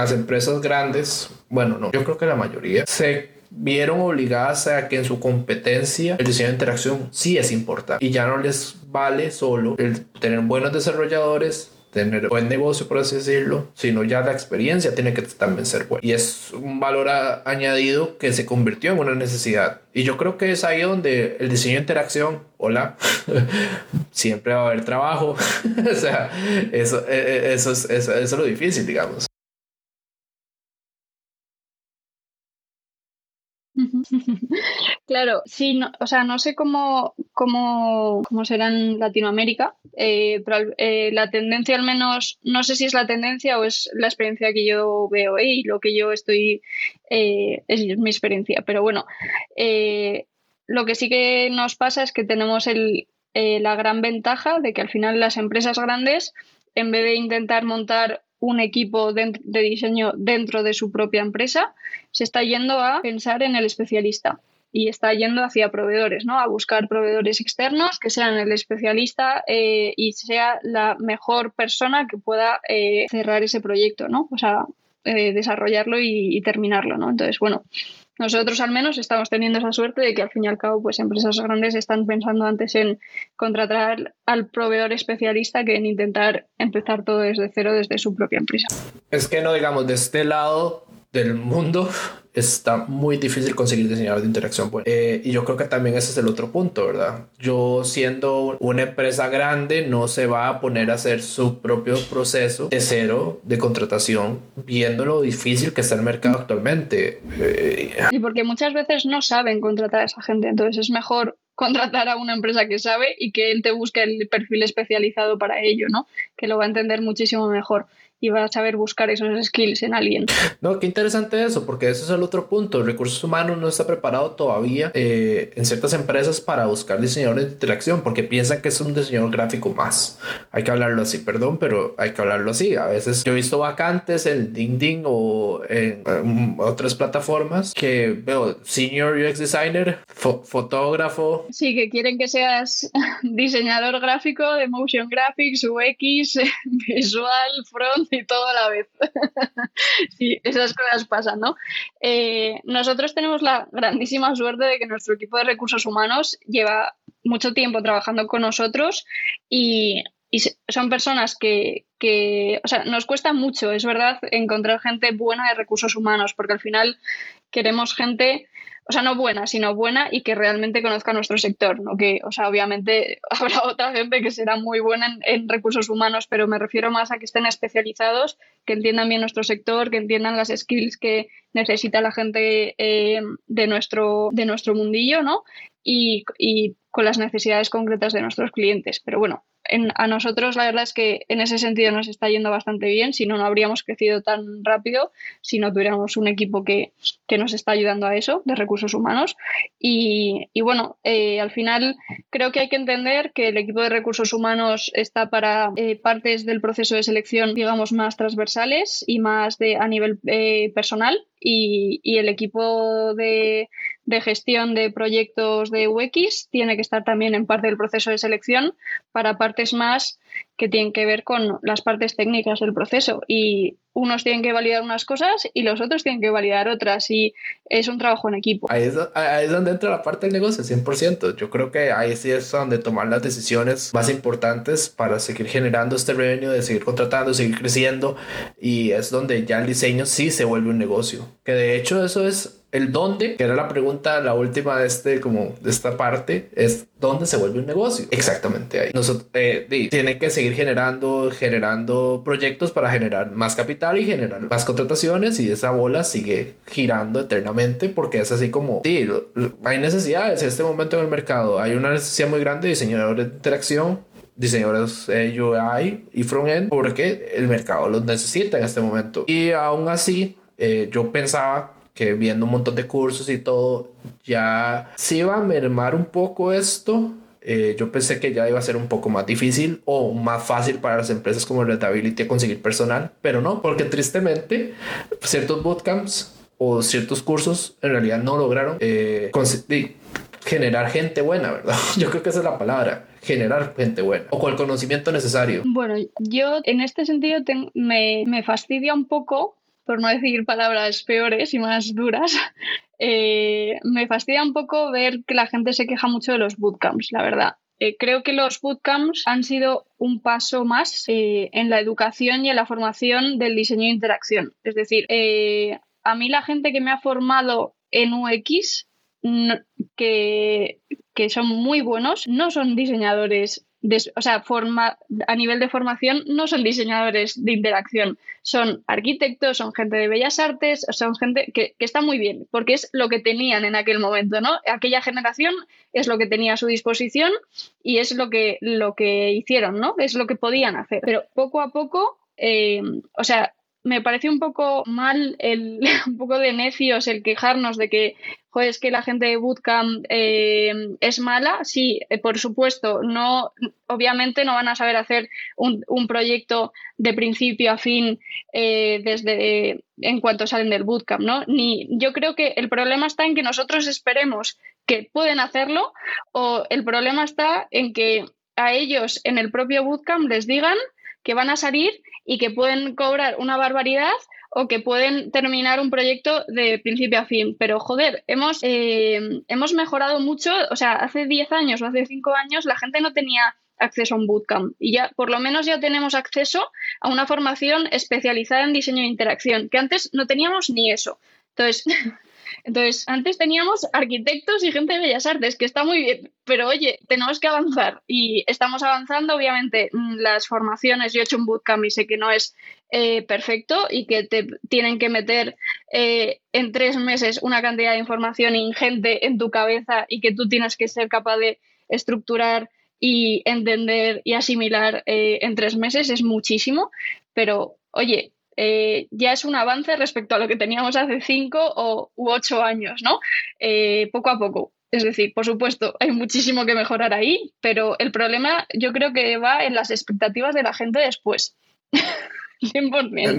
las empresas grandes, bueno, no, yo creo que la mayoría, se vieron obligadas a que en su competencia el diseño de interacción sí es importante y ya no les vale solo el tener buenos desarrolladores tener buen negocio, por así decirlo, sino ya la experiencia tiene que también ser buena. Y es un valor añadido que se convirtió en una necesidad. Y yo creo que es ahí donde el diseño de interacción, hola, [LAUGHS] siempre va a haber trabajo. [LAUGHS] o sea, eso, e, e, eso, es, eso es lo difícil, digamos. Claro, sí, no, o sea, no sé cómo, cómo, cómo será en Latinoamérica, eh, pero eh, la tendencia al menos, no sé si es la tendencia o es la experiencia que yo veo y lo que yo estoy, eh, es mi experiencia, pero bueno, lo que sí que nos pasa es que tenemos el, la gran ventaja de que al final las empresas grandes, en vez de intentar montar un equipo de, diseño dentro de su propia empresa, se está yendo a pensar en el especialista y está yendo hacia proveedores, ¿no? A buscar proveedores externos que sean el especialista eh, y sea la mejor persona que pueda eh, cerrar ese proyecto, ¿no? O sea, eh, desarrollarlo y, y, terminarlo, ¿no? Entonces, bueno, nosotros al menos estamos teniendo esa suerte de que al fin y al cabo, pues empresas grandes están pensando antes en contratar al proveedor especialista que en intentar empezar todo desde cero desde su propia empresa. Es que no digamos de este lado del mundo está muy difícil conseguir diseñadores de interacción eh, y yo creo que también ese es el otro punto, ¿verdad? Yo siendo una empresa grande no se va a poner a hacer su propio proceso de cero de contratación viendo lo difícil que está el mercado actualmente. y eh, porque muchas veces no saben contratar a esa gente, entonces es mejor contratar a una empresa que sabe y que él te busque el perfil especializado para ello, ¿no? Que lo va a entender muchísimo mejor y va a saber buscar esos skills en alguien. No, qué interesante eso, porque ese es el otro punto. Recursos humanos no está preparado todavía eh, en ciertas empresas para buscar diseñadores de interacción, porque piensan que es un diseñador gráfico más. Hay que hablarlo así, perdón, pero hay que hablarlo así. A veces yo he visto vacantes en LinkedIn o en, otras plataformas que veo senior UX designer, fotógrafo. Sí, que quieren que seas [LAUGHS] diseñador gráfico de motion graphics, UX, [LAUGHS] visual, front [LAUGHS] y todo a la vez. [LAUGHS] sí, esas cosas pasan, ¿no? Eh, nosotros tenemos la grandísima suerte de que nuestro equipo de recursos humanos lleva mucho tiempo trabajando con nosotros y, son personas que, que, o sea, nos cuesta mucho, es verdad, encontrar gente buena de recursos humanos, porque al final queremos gente o sea, no buena, sino buena y que realmente conozca nuestro sector, ¿no? Que, o sea, obviamente [LAUGHS] habrá otra gente que será muy buena en, recursos humanos, pero me refiero más a que estén especializados, que entiendan bien nuestro sector, que entiendan las skills que necesita la gente eh, de, nuestro, de nuestro mundillo, ¿no? Y, y con las necesidades concretas de nuestros clientes. Pero bueno, a nosotros la verdad es que en ese sentido nos está yendo bastante bien, si no, no habríamos crecido tan rápido si no tuviéramos un equipo que, nos está ayudando a eso, de recursos humanos. Y, bueno, eh, al final creo que hay que entender que el equipo de recursos humanos está para eh, partes del proceso de selección, digamos, más transversales y más de, a nivel eh, personal. Y, y, el equipo de, de gestión de proyectos de UX tiene que estar también en parte del proceso de selección para partes más que tienen que ver con las partes técnicas del proceso. Y unos tienen que validar unas cosas y los otros tienen que validar otras y es un trabajo en equipo. Ahí es, ahí es donde entra la parte del negocio, 100%. Yo creo que ahí sí es donde tomar las decisiones más importantes para seguir generando este revenue, de seguir contratando, seguir creciendo y es donde ya el diseño sí se vuelve un negocio. Que de hecho eso es el dónde, que era la pregunta, la última de este, como de esta parte, es dónde se vuelve un negocio. Exactamente ahí. Nosotros eh, tiene que seguir generando, generando proyectos para generar más capital y generar más contrataciones y esa bola sigue girando eternamente porque es así como, sí, hay necesidades en este momento en el mercado. Hay una necesidad muy grande de diseñadores de interacción diseñadores eh, UI y frontend porque el mercado los necesita en este momento. Y aún así, eh, yo pensaba que viendo un montón de cursos y todo, ya se iba a mermar un poco esto. Eh, yo pensé que ya iba a ser un poco más difícil o más fácil para las empresas como Redability conseguir personal, pero no, porque tristemente ciertos bootcamps o ciertos cursos en realidad no lograron eh, generar gente buena, ¿verdad? [LAUGHS] Yo creo que esa es la palabra, generar gente buena o con el conocimiento necesario. Bueno, yo en este sentido me, me fastidia un poco por no decir palabras peores y más duras, [LAUGHS] eh, me fastidia un poco ver que la gente se queja mucho de los bootcamps, la verdad. Eh, creo que los bootcamps han sido un paso más eh, en la educación y en la formación del diseño de interacción. Es decir, a mí la gente que me ha formado en UX, que, que son muy buenos, no son diseñadores o sea, forma, a nivel de formación no son diseñadores de interacción, son arquitectos, son gente de bellas artes, son gente que, está muy bien, porque es lo que tenían en aquel momento, ¿no? Aquella generación es lo que tenía a su disposición y es lo que, lo que hicieron, ¿no? Es lo que podían hacer. Pero poco a poco, eh, o sea, me parece un poco mal, el, [LAUGHS] un poco de necios el quejarnos de que es que la gente de Bootcamp eh, es mala. Sí, eh, por supuesto, no, obviamente no van a saber hacer un, proyecto de principio a fin eh, desde en cuanto salen del bootcamp, ¿no? Ni yo creo que el problema está en que nosotros esperemos que pueden hacerlo o el problema está en que a ellos en el propio bootcamp les digan que van a salir y que pueden cobrar una barbaridad o que pueden terminar un proyecto de principio a fin. Pero joder, hemos, eh, hemos mejorado mucho, o sea, hace 10 años o hace 5 años la gente no tenía acceso a un bootcamp y ya por lo menos ya tenemos acceso a una formación especializada en diseño de interacción, que antes no teníamos ni eso. Entonces, [LAUGHS] Entonces, antes teníamos arquitectos y gente de bellas artes, que está muy bien, pero oye, tenemos que avanzar y estamos avanzando. Obviamente, mm, las formaciones, yo he hecho un bootcamp y sé que no es eh, perfecto y que te tienen que meter eh, en tres meses una cantidad de información ingente en tu cabeza y que tú tienes que ser capaz de estructurar y entender y asimilar eh, en tres meses es muchísimo, pero oye, eh, ya es un avance respecto a lo que teníamos hace cinco o, u ocho años, ¿no? Eh, poco a poco. Es decir, por supuesto, hay muchísimo que mejorar ahí, pero el problema yo creo que va en las expectativas de la gente después. [LAUGHS]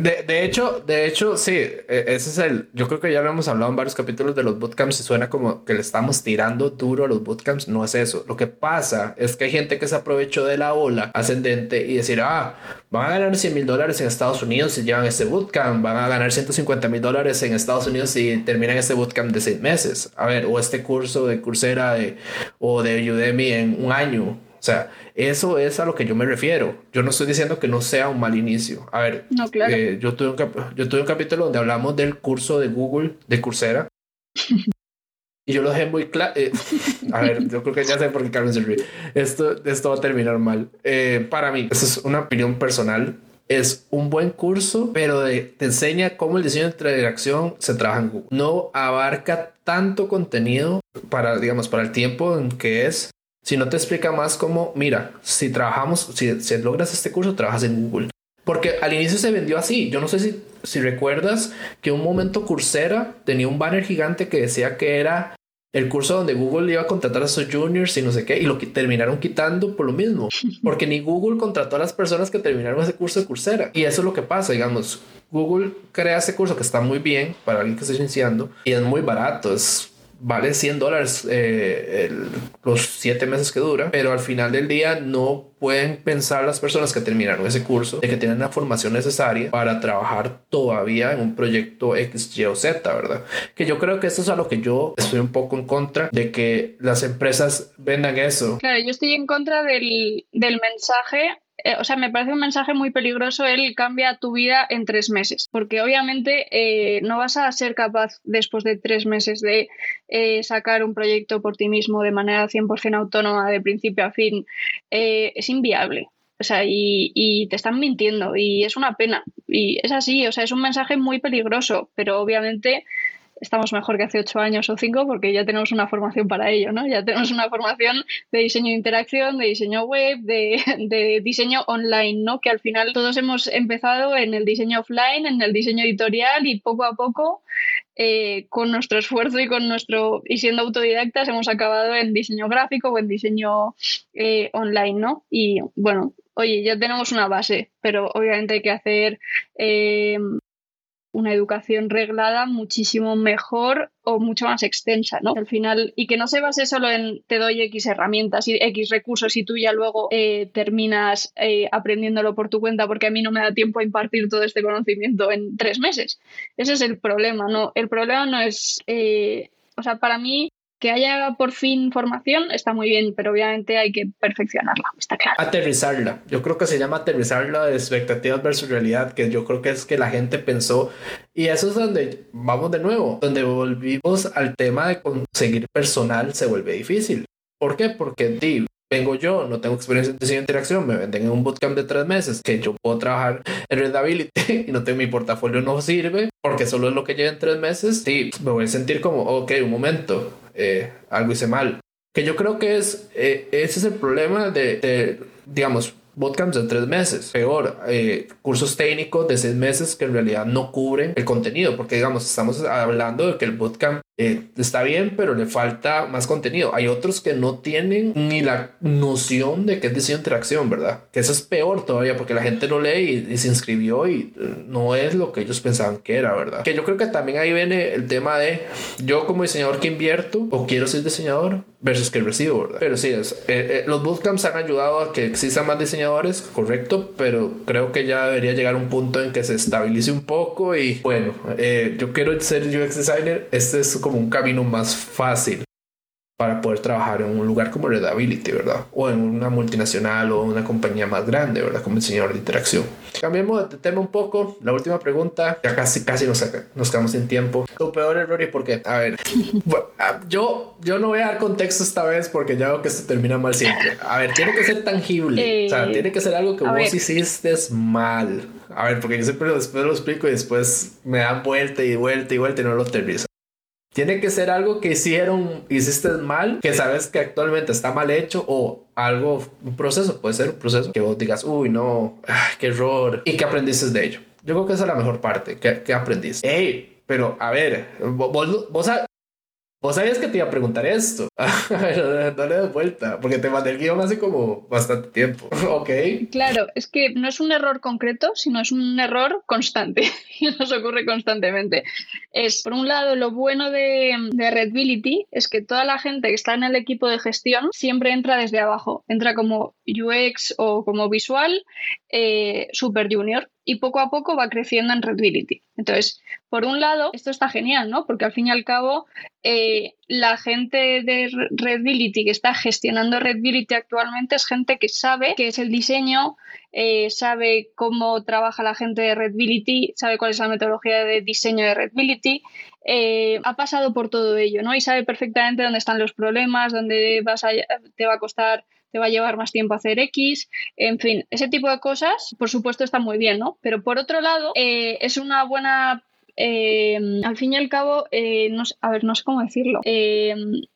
De, de, hecho, de hecho, sí, e, ese es el. Yo creo que ya lo hemos hablado en varios capítulos de los bootcamps y suena como que le estamos tirando duro a los bootcamps. No es eso. Lo que pasa es que hay gente que se aprovechó de la ola ascendente y decir, ah, van a ganar 100 mil dólares en Estados Unidos si llevan este bootcamp, van a ganar 150 mil dólares en Estados Unidos si terminan este bootcamp de seis meses. A ver, o este curso de Coursera de, o de Udemy en un año. O sea, eso es a lo que yo me refiero. Yo no estoy diciendo que no sea un mal inicio. A ver, eh, yo, tuve un yo tuve un capítulo donde hablamos del curso de Google, de Coursera. [LAUGHS] y yo lo dejé muy claro. Eh, a ver, yo creo que ya sé por qué Carlos se ríe. Esto, esto va a terminar mal. Eh, para mí, esa es una opinión personal. Es un buen curso, pero te enseña cómo el diseño de interacción se trabaja en Google. No abarca tanto contenido para, digamos, para el tiempo en que es si no te explica más como, mira, si trabajamos, si, si logras este curso, trabajas en Google. Porque al inicio se vendió así. Yo no sé si, si recuerdas que un momento Coursera tenía un banner gigante que decía que era el curso donde Google iba a contratar a sus juniors y no sé qué, y lo que terminaron quitando por lo mismo, [LAUGHS] porque ni Google contrató a las personas que terminaron ese curso de Coursera. Y eso es lo que pasa, digamos, Google crea ese curso que está muy bien para alguien que está iniciando y es muy barato, es vale 100 dólares eh, los siete meses que dura, pero al final del día no pueden pensar las personas que terminaron ese curso de que tienen la formación necesaria para trabajar todavía en un proyecto X, Y o Z, ¿verdad? Que yo creo que eso es a lo que yo estoy un poco en contra de que las empresas vendan eso. Claro, yo estoy en contra del, del mensaje eh, o sea, me parece un mensaje muy peligroso el cambia tu vida en tres meses, porque obviamente eh, no vas a ser capaz después de tres meses de eh, sacar un proyecto por ti mismo de manera 100% autónoma de principio a fin. es inviable. O sea, y, y, te están mintiendo y es una pena. Y es así, o sea, es un mensaje muy peligroso, pero obviamente estamos mejor que hace ocho años o cinco porque ya tenemos una formación para ello, ¿no? Ya tenemos una formación de diseño de interacción, de diseño web, de, diseño online, ¿no? Que al final todos hemos empezado en el diseño offline, en el diseño editorial y poco a poco eh, con nuestro esfuerzo y con nuestro y siendo autodidactas hemos acabado en diseño gráfico o en diseño eh, online, ¿no? Y bueno, oye, ya tenemos una base, pero obviamente hay que hacer eh, una educación reglada muchísimo mejor o mucho más extensa, ¿no? Al final, y que no se base solo en te doy X herramientas y X recursos y tú ya luego eh, terminas eh, aprendiéndolo por tu cuenta porque a mí no me da tiempo a impartir todo este conocimiento en tres meses. Ese es el problema, ¿no? El problema no es, eh, o sea, para mí que haya por fin formación está muy bien, pero obviamente hay que perfeccionarla, está claro. Aterrizarla. Yo creo que se llama aterrizarla de expectativas versus realidad, que yo creo que es que la gente pensó. Y eso es donde vamos de nuevo, donde volvimos al tema de conseguir personal se vuelve difícil. ¿Por qué? Porque vengo yo, no tengo experiencia en diseño de interacción, me venden en un bootcamp de tres meses que yo puedo trabajar en Redability [LAUGHS] y no tengo mi portafolio, no sirve porque solo es lo que lleva en tres meses. Sí, me voy a sentir como, ok, un momento, eh, algo hice mal. Que yo creo que es, eh, ese es el problema de, de, digamos, bootcamps de tres meses. Peor, eh, cursos técnicos de seis meses que en realidad no cubren el contenido, porque digamos, estamos hablando de que el bootcamp eh, está bien, pero le falta más contenido. Hay otros que no tienen ni la noción de qué es diseño de interacción, ¿verdad? Que eso es peor todavía porque la gente no lee y, se inscribió y eh, no es lo que ellos pensaban que era, ¿verdad? Que yo creo que también ahí viene el tema de yo como diseñador que invierto o quiero ser diseñador versus que recibo, ¿verdad? Pero sí, es, eh, los bootcamps han ayudado a que existan más diseñadores, correcto, pero creo que ya debería llegar un punto en que se estabilice un poco y bueno, yo quiero ser UX designer, este es como un camino más fácil para poder trabajar en un lugar como Redability, ¿verdad? O en una multinacional o una compañía más grande, ¿verdad? Como diseñador de interacción. Cambiemos de tema un poco. La última pregunta, ya casi, casi nos, nos quedamos sin tiempo. Tu peor error y por qué? A ver, [LAUGHS] ah, yo, yo no voy a dar contexto esta vez porque ya veo que esto termina mal siempre. A ver, tiene que ser tangible. o sea, eh, tiene que ser algo que vos hiciste mal. A ver, porque yo siempre después lo explico y después me dan vuelta y vuelta y vuelta y no lo termino. Tiene que ser algo que hicieron, hiciste mal, que sabes que actualmente está mal hecho o algo, un proceso, puede ser un proceso que vos digas, uy, no, qué error, y que aprendiste de ello. Yo creo que esa es la mejor parte, que, que aprendiste. Hey, pero a ver, vos, vos, Vos sabías que te iba a preguntar esto. [LAUGHS] Dale de vuelta, porque te mandé el guion hace como bastante tiempo. [LAUGHS] Claro, es que no es un error concreto, sino es un error constante [LAUGHS] y nos ocurre constantemente. Es, por un lado, lo bueno de, de Redbility es que toda la gente que está en el equipo de gestión siempre entra desde abajo. Entra como UX o como visual eh, super junior y poco a poco va creciendo en Redbility. Entonces, por un lado, esto está genial, ¿no? Porque al fin y al cabo, eh, la gente de Redbility que está gestionando Redbility actualmente es gente que sabe qué es el diseño, eh, sabe cómo trabaja la gente de Redbility, sabe cuál es la metodología de diseño de Redbility, eh, ha pasado por todo ello, ¿no? Y sabe perfectamente dónde están los problemas, dónde vas te va a costar te va a llevar más tiempo hacer X, en fin, ese tipo de cosas, por supuesto, está muy bien, ¿no? Pero por otro lado, eh, es una buena eh, al fin y al cabo, eh, a ver, no sé cómo decirlo.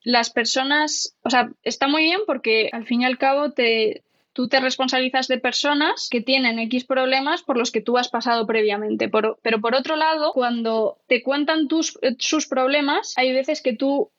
las personas, o sea, está muy bien porque al fin y al cabo te, tú te responsabilizas de personas que tienen X problemas por los que tú has pasado previamente. pero por otro lado, cuando te cuentan sus problemas, hay veces que tú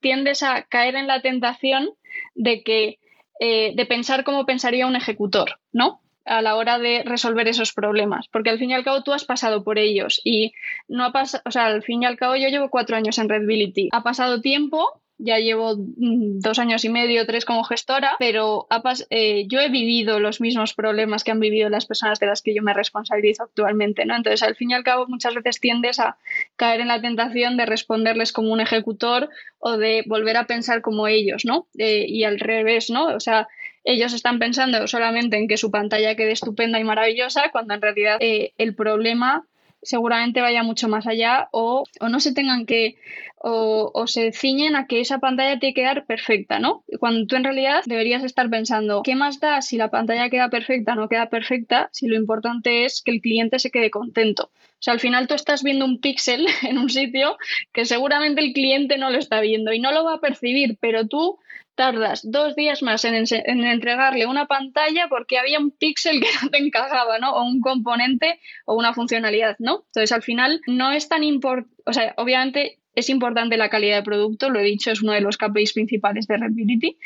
tiendes a caer en la tentación de que eh, de pensar como pensaría un ejecutor, ¿no? a la hora de resolver esos problemas, porque al fin y al cabo tú has pasado por ellos y no ha pasado, o sea, al fin y al cabo yo llevo cuatro años en Redbility, ha pasado tiempo ya llevo mm, dos años y medio, tres como gestora, pero eh, yo he vivido los mismos problemas que han vivido las personas de las que yo me responsabilizo actualmente, ¿no? Entonces, al fin y al cabo, muchas veces tiendes a caer en la tentación de responderles como un ejecutor o de volver a pensar como ellos, ¿no? Eh, y al revés, ¿no? O sea, ellos están pensando solamente en que su pantalla quede estupenda y maravillosa, cuando en realidad eh, el problema seguramente vaya mucho más allá o, no se tengan que o, se ciñen a que esa pantalla tiene que quedar perfecta, ¿no? Cuando tú en realidad deberías estar pensando, ¿qué más da si la pantalla queda perfecta o no queda perfecta? Si lo importante es que el cliente se quede contento. O sea, al final tú estás viendo un píxel [LAUGHS] en un sitio que seguramente el cliente no lo está viendo y no lo va a percibir, pero tú tardas dos días más en, entregarle una pantalla porque había un píxel que [LAUGHS] no te encajaba, ¿no? O un componente o una funcionalidad, ¿no? Entonces, al final, no es tan importante, o sea, obviamente es importante la calidad de producto, lo he dicho, es uno de los KPIs principales de Redbility,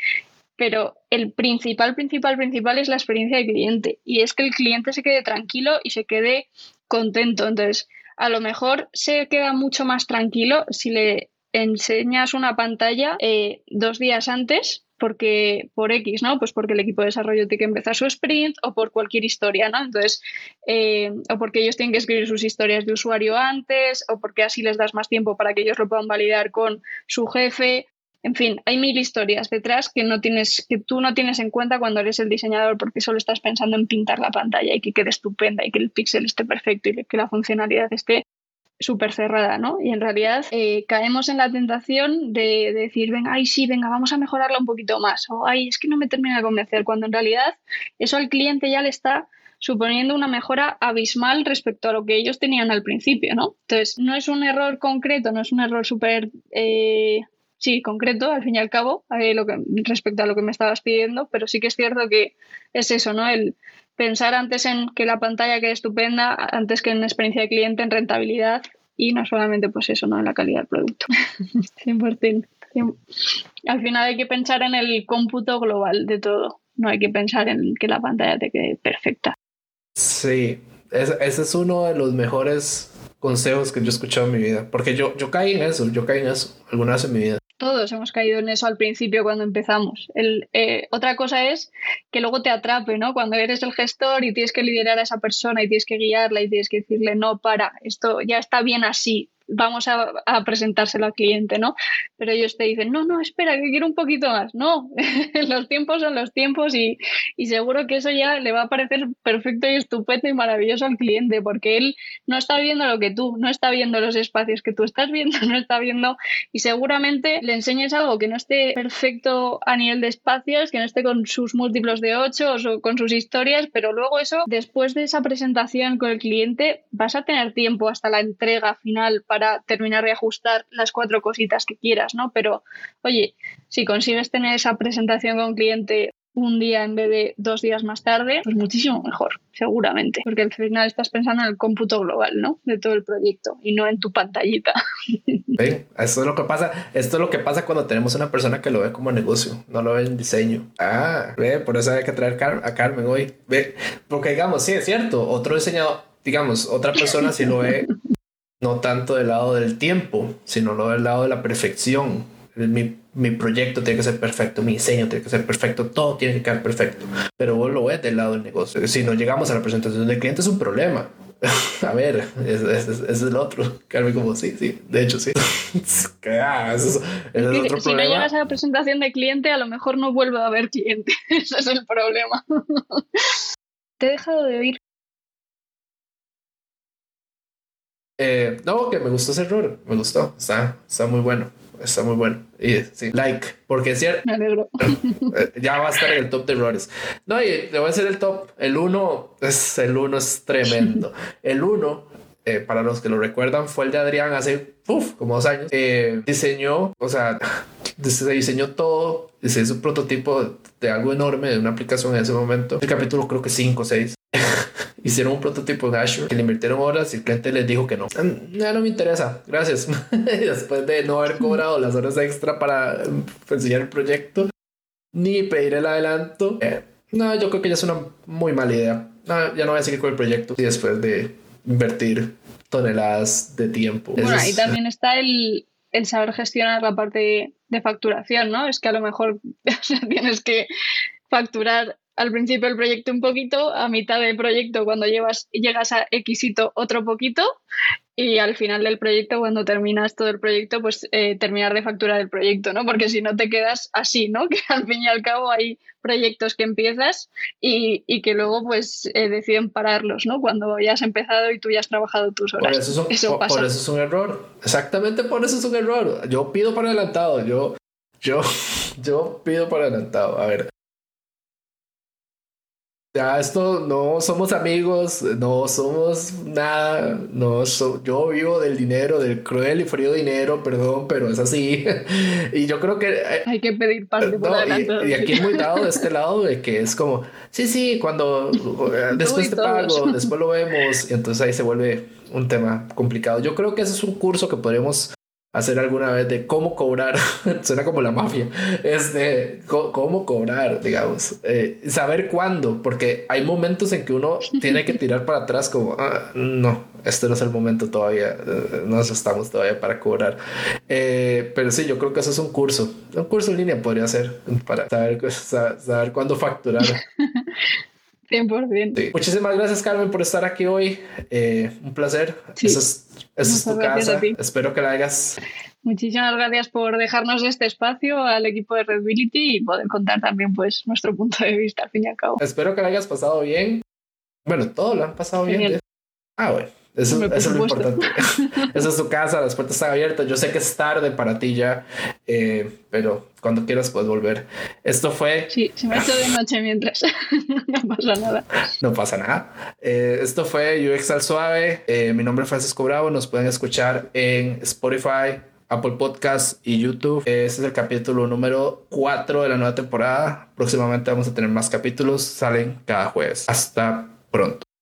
pero el principal, principal, principal es la experiencia de cliente y es que el cliente se quede tranquilo y se quede contento. Entonces, a lo mejor se queda mucho más tranquilo si le enseñas una pantalla eh, dos días antes porque por X, ¿no? Pues porque el equipo de desarrollo tiene que empezar su sprint o por cualquier historia, ¿no? Entonces, eh, o porque ellos tienen que escribir sus historias de usuario antes, o porque así les das más tiempo para que ellos lo puedan validar con su jefe. En fin, hay mil historias detrás que no tienes, que tú no tienes en cuenta cuando eres el diseñador, porque solo estás pensando en pintar la pantalla y que quede estupenda y que el píxel esté perfecto y que la funcionalidad esté súper cerrada, ¿no? Y en realidad eh, caemos en la tentación de, decir, venga, ay, sí, venga, vamos a mejorarla un poquito más, o ay, es que no me termina de convencer, cuando en realidad eso al cliente ya le está suponiendo una mejora abismal respecto a lo que ellos tenían al principio, ¿no? Entonces, no es un error concreto, no es un error súper, eh, sí, concreto, al fin y al cabo, eh, lo que, respecto a lo que me estabas pidiendo, pero sí que es cierto que es eso, ¿no? El, pensar antes en que la pantalla quede estupenda, antes que en experiencia de cliente, en rentabilidad y no solamente pues eso, ¿no? En la calidad del producto. [LAUGHS] 100%. Al final hay que pensar en el cómputo global de todo. No hay que pensar en que la pantalla te quede perfecta. Sí, ese es uno de los mejores consejos que yo he escuchado en mi vida. Porque yo, yo caí en eso, yo caí en eso alguna vez en mi vida. Todos hemos caído en eso al principio cuando empezamos. El, eh, otra cosa es que luego te atrape, ¿no? Cuando eres el gestor y tienes que liderar a esa persona y tienes que guiarla y tienes que decirle, no, para, esto ya está bien así, vamos a, presentárselo al cliente, ¿no? Pero ellos te dicen, no, no, espera, que quiero un poquito más. No, [LAUGHS] los tiempos son los tiempos y, seguro que eso ya le va a parecer perfecto y estupendo y maravilloso al cliente, porque él no está viendo lo que tú, no está viendo los espacios que tú estás viendo, [LAUGHS] no está viendo y seguramente le enseñes algo que no esté perfecto a nivel de espacios, que no esté con sus múltiplos de 8 o con sus historias, pero luego eso, después de esa presentación con el cliente, vas a tener tiempo hasta la entrega final para para terminar de ajustar las cuatro cositas que quieras, ¿no? Pero, oye, si consigues tener esa presentación con cliente un día en vez de dos días más tarde, pues muchísimo mejor, seguramente, porque al final estás pensando en el cómputo global, ¿no? De todo el proyecto y no en tu pantallita. [LAUGHS] Esto es lo que pasa, esto es lo que pasa cuando tenemos una persona que lo ve como negocio, no lo ve en diseño. Ah, ve, por eso hay que traer a Carmen hoy. Ve, porque digamos, sí, es cierto, otro diseñador, digamos, otra persona si lo ve no tanto del lado del tiempo, sino lo del lado de la perfección. Mi, mi, proyecto tiene que ser perfecto, mi diseño tiene que ser perfecto, todo tiene que quedar perfecto. Pero vos lo ves del lado del negocio. Si no llegamos a la presentación del cliente es un problema. [LAUGHS] a ver, es, es, el otro. Carmen como sí, sí, de hecho sí. [LAUGHS] Ah, es, otro si no llegas a la presentación del cliente, a lo mejor no vuelve a haber cliente. [LAUGHS] Ese es el problema. Te he dejado de oír. Eh, no, que me gustó ese error, me gustó, está, está muy bueno, está muy bueno. Y sí, like, porque es cierto. Me alegro. Eh, [LAUGHS] ya va a estar en el top de errores. No, y le voy a hacer el top. El uno es el uno es tremendo. [LAUGHS] El uno, eh, para los que lo recuerdan, fue el de Adrián hace uf, como dos años. diseñó, o sea, [LAUGHS] se diseñó todo, se hizo un prototipo de algo enorme de una aplicación en ese momento. El capítulo creo que 5 o 6. Hicieron un prototipo de Azure que le invirtieron horas y el cliente les dijo que no. Mm, ya no me interesa, gracias. [LAUGHS] Después de no haber cobrado las horas extra para enseñar el proyecto ni pedir el adelanto, eh, no, yo creo que ya es una muy mala idea. No, ya no voy a seguir con el proyecto y después de invertir toneladas de tiempo. Bueno, ahí también está el, el saber gestionar la parte de facturación, ¿no? Es que a lo mejor [LAUGHS] tienes que facturar al principio del proyecto un poquito, a mitad del proyecto cuando llevas, llegas a Xito otro poquito y al final del proyecto, cuando terminas todo el proyecto, pues eh, terminar de facturar el proyecto, ¿no? Porque si no te quedas así, ¿no? [LAUGHS] Que al fin y al cabo hay proyectos que empiezas y, y que luego pues eh, deciden pararlos, ¿no? Cuando ya has empezado y tú ya has trabajado tus horas. Por eso, es un, por eso es un error. Exactamente por eso es un error. Yo pido por adelantado. Yo, yo, [LAUGHS] yo pido por adelantado. A ver, ya esto no somos amigos, no somos nada, no yo vivo del dinero, del cruel y frío dinero, perdón, pero es así. [LAUGHS] y yo creo que eh, hay que pedir parte por y, y, aquí es muy dado de [LAUGHS] este lado de que es como, sí, sí, cuando eh, después te pago, [LAUGHS] después lo vemos, y entonces ahí se vuelve un tema complicado. Yo creo que ese es un curso que podríamos hacer alguna vez de cómo cobrar, [LAUGHS] suena como la mafia, este, cómo cobrar, digamos, eh, saber cuándo, porque hay momentos en que uno [LAUGHS] tiene que tirar para atrás como, ah, no, este no es el momento todavía, eh, no estamos todavía para cobrar. Eh, pero sí, yo creo que eso es un curso, un curso en línea podría ser para saber, saber cuándo facturar. [LAUGHS] 100%. Muchísimas gracias, Carmen, por estar aquí hoy. Eh, un placer. Sí. es, es tu casa. Espero que la hagas. Muchísimas gracias por dejarnos este espacio al equipo de Redbility y poder contar también pues nuestro punto de vista al fin y al cabo. Espero que la hayas pasado bien. Bueno, todo lo han pasado bien. Ah, bueno. Eso, es lo importante. [LAUGHS] Esa es tu casa, las puertas están abiertas. Yo sé que es tarde para ti ya, eh, pero cuando quieras puedes volver. Esto fue. Sí, se me ha hecho de noche mientras. [LAUGHS] no pasa nada. No pasa nada. Eh, esto fue UX al Suave. Eh, mi nombre es Francisco Bravo. Nos pueden escuchar en Spotify. Apple Podcast y YouTube. Este es el capítulo número 4 de la nueva temporada. Próximamente vamos a tener más capítulos. Salen cada jueves. Hasta pronto.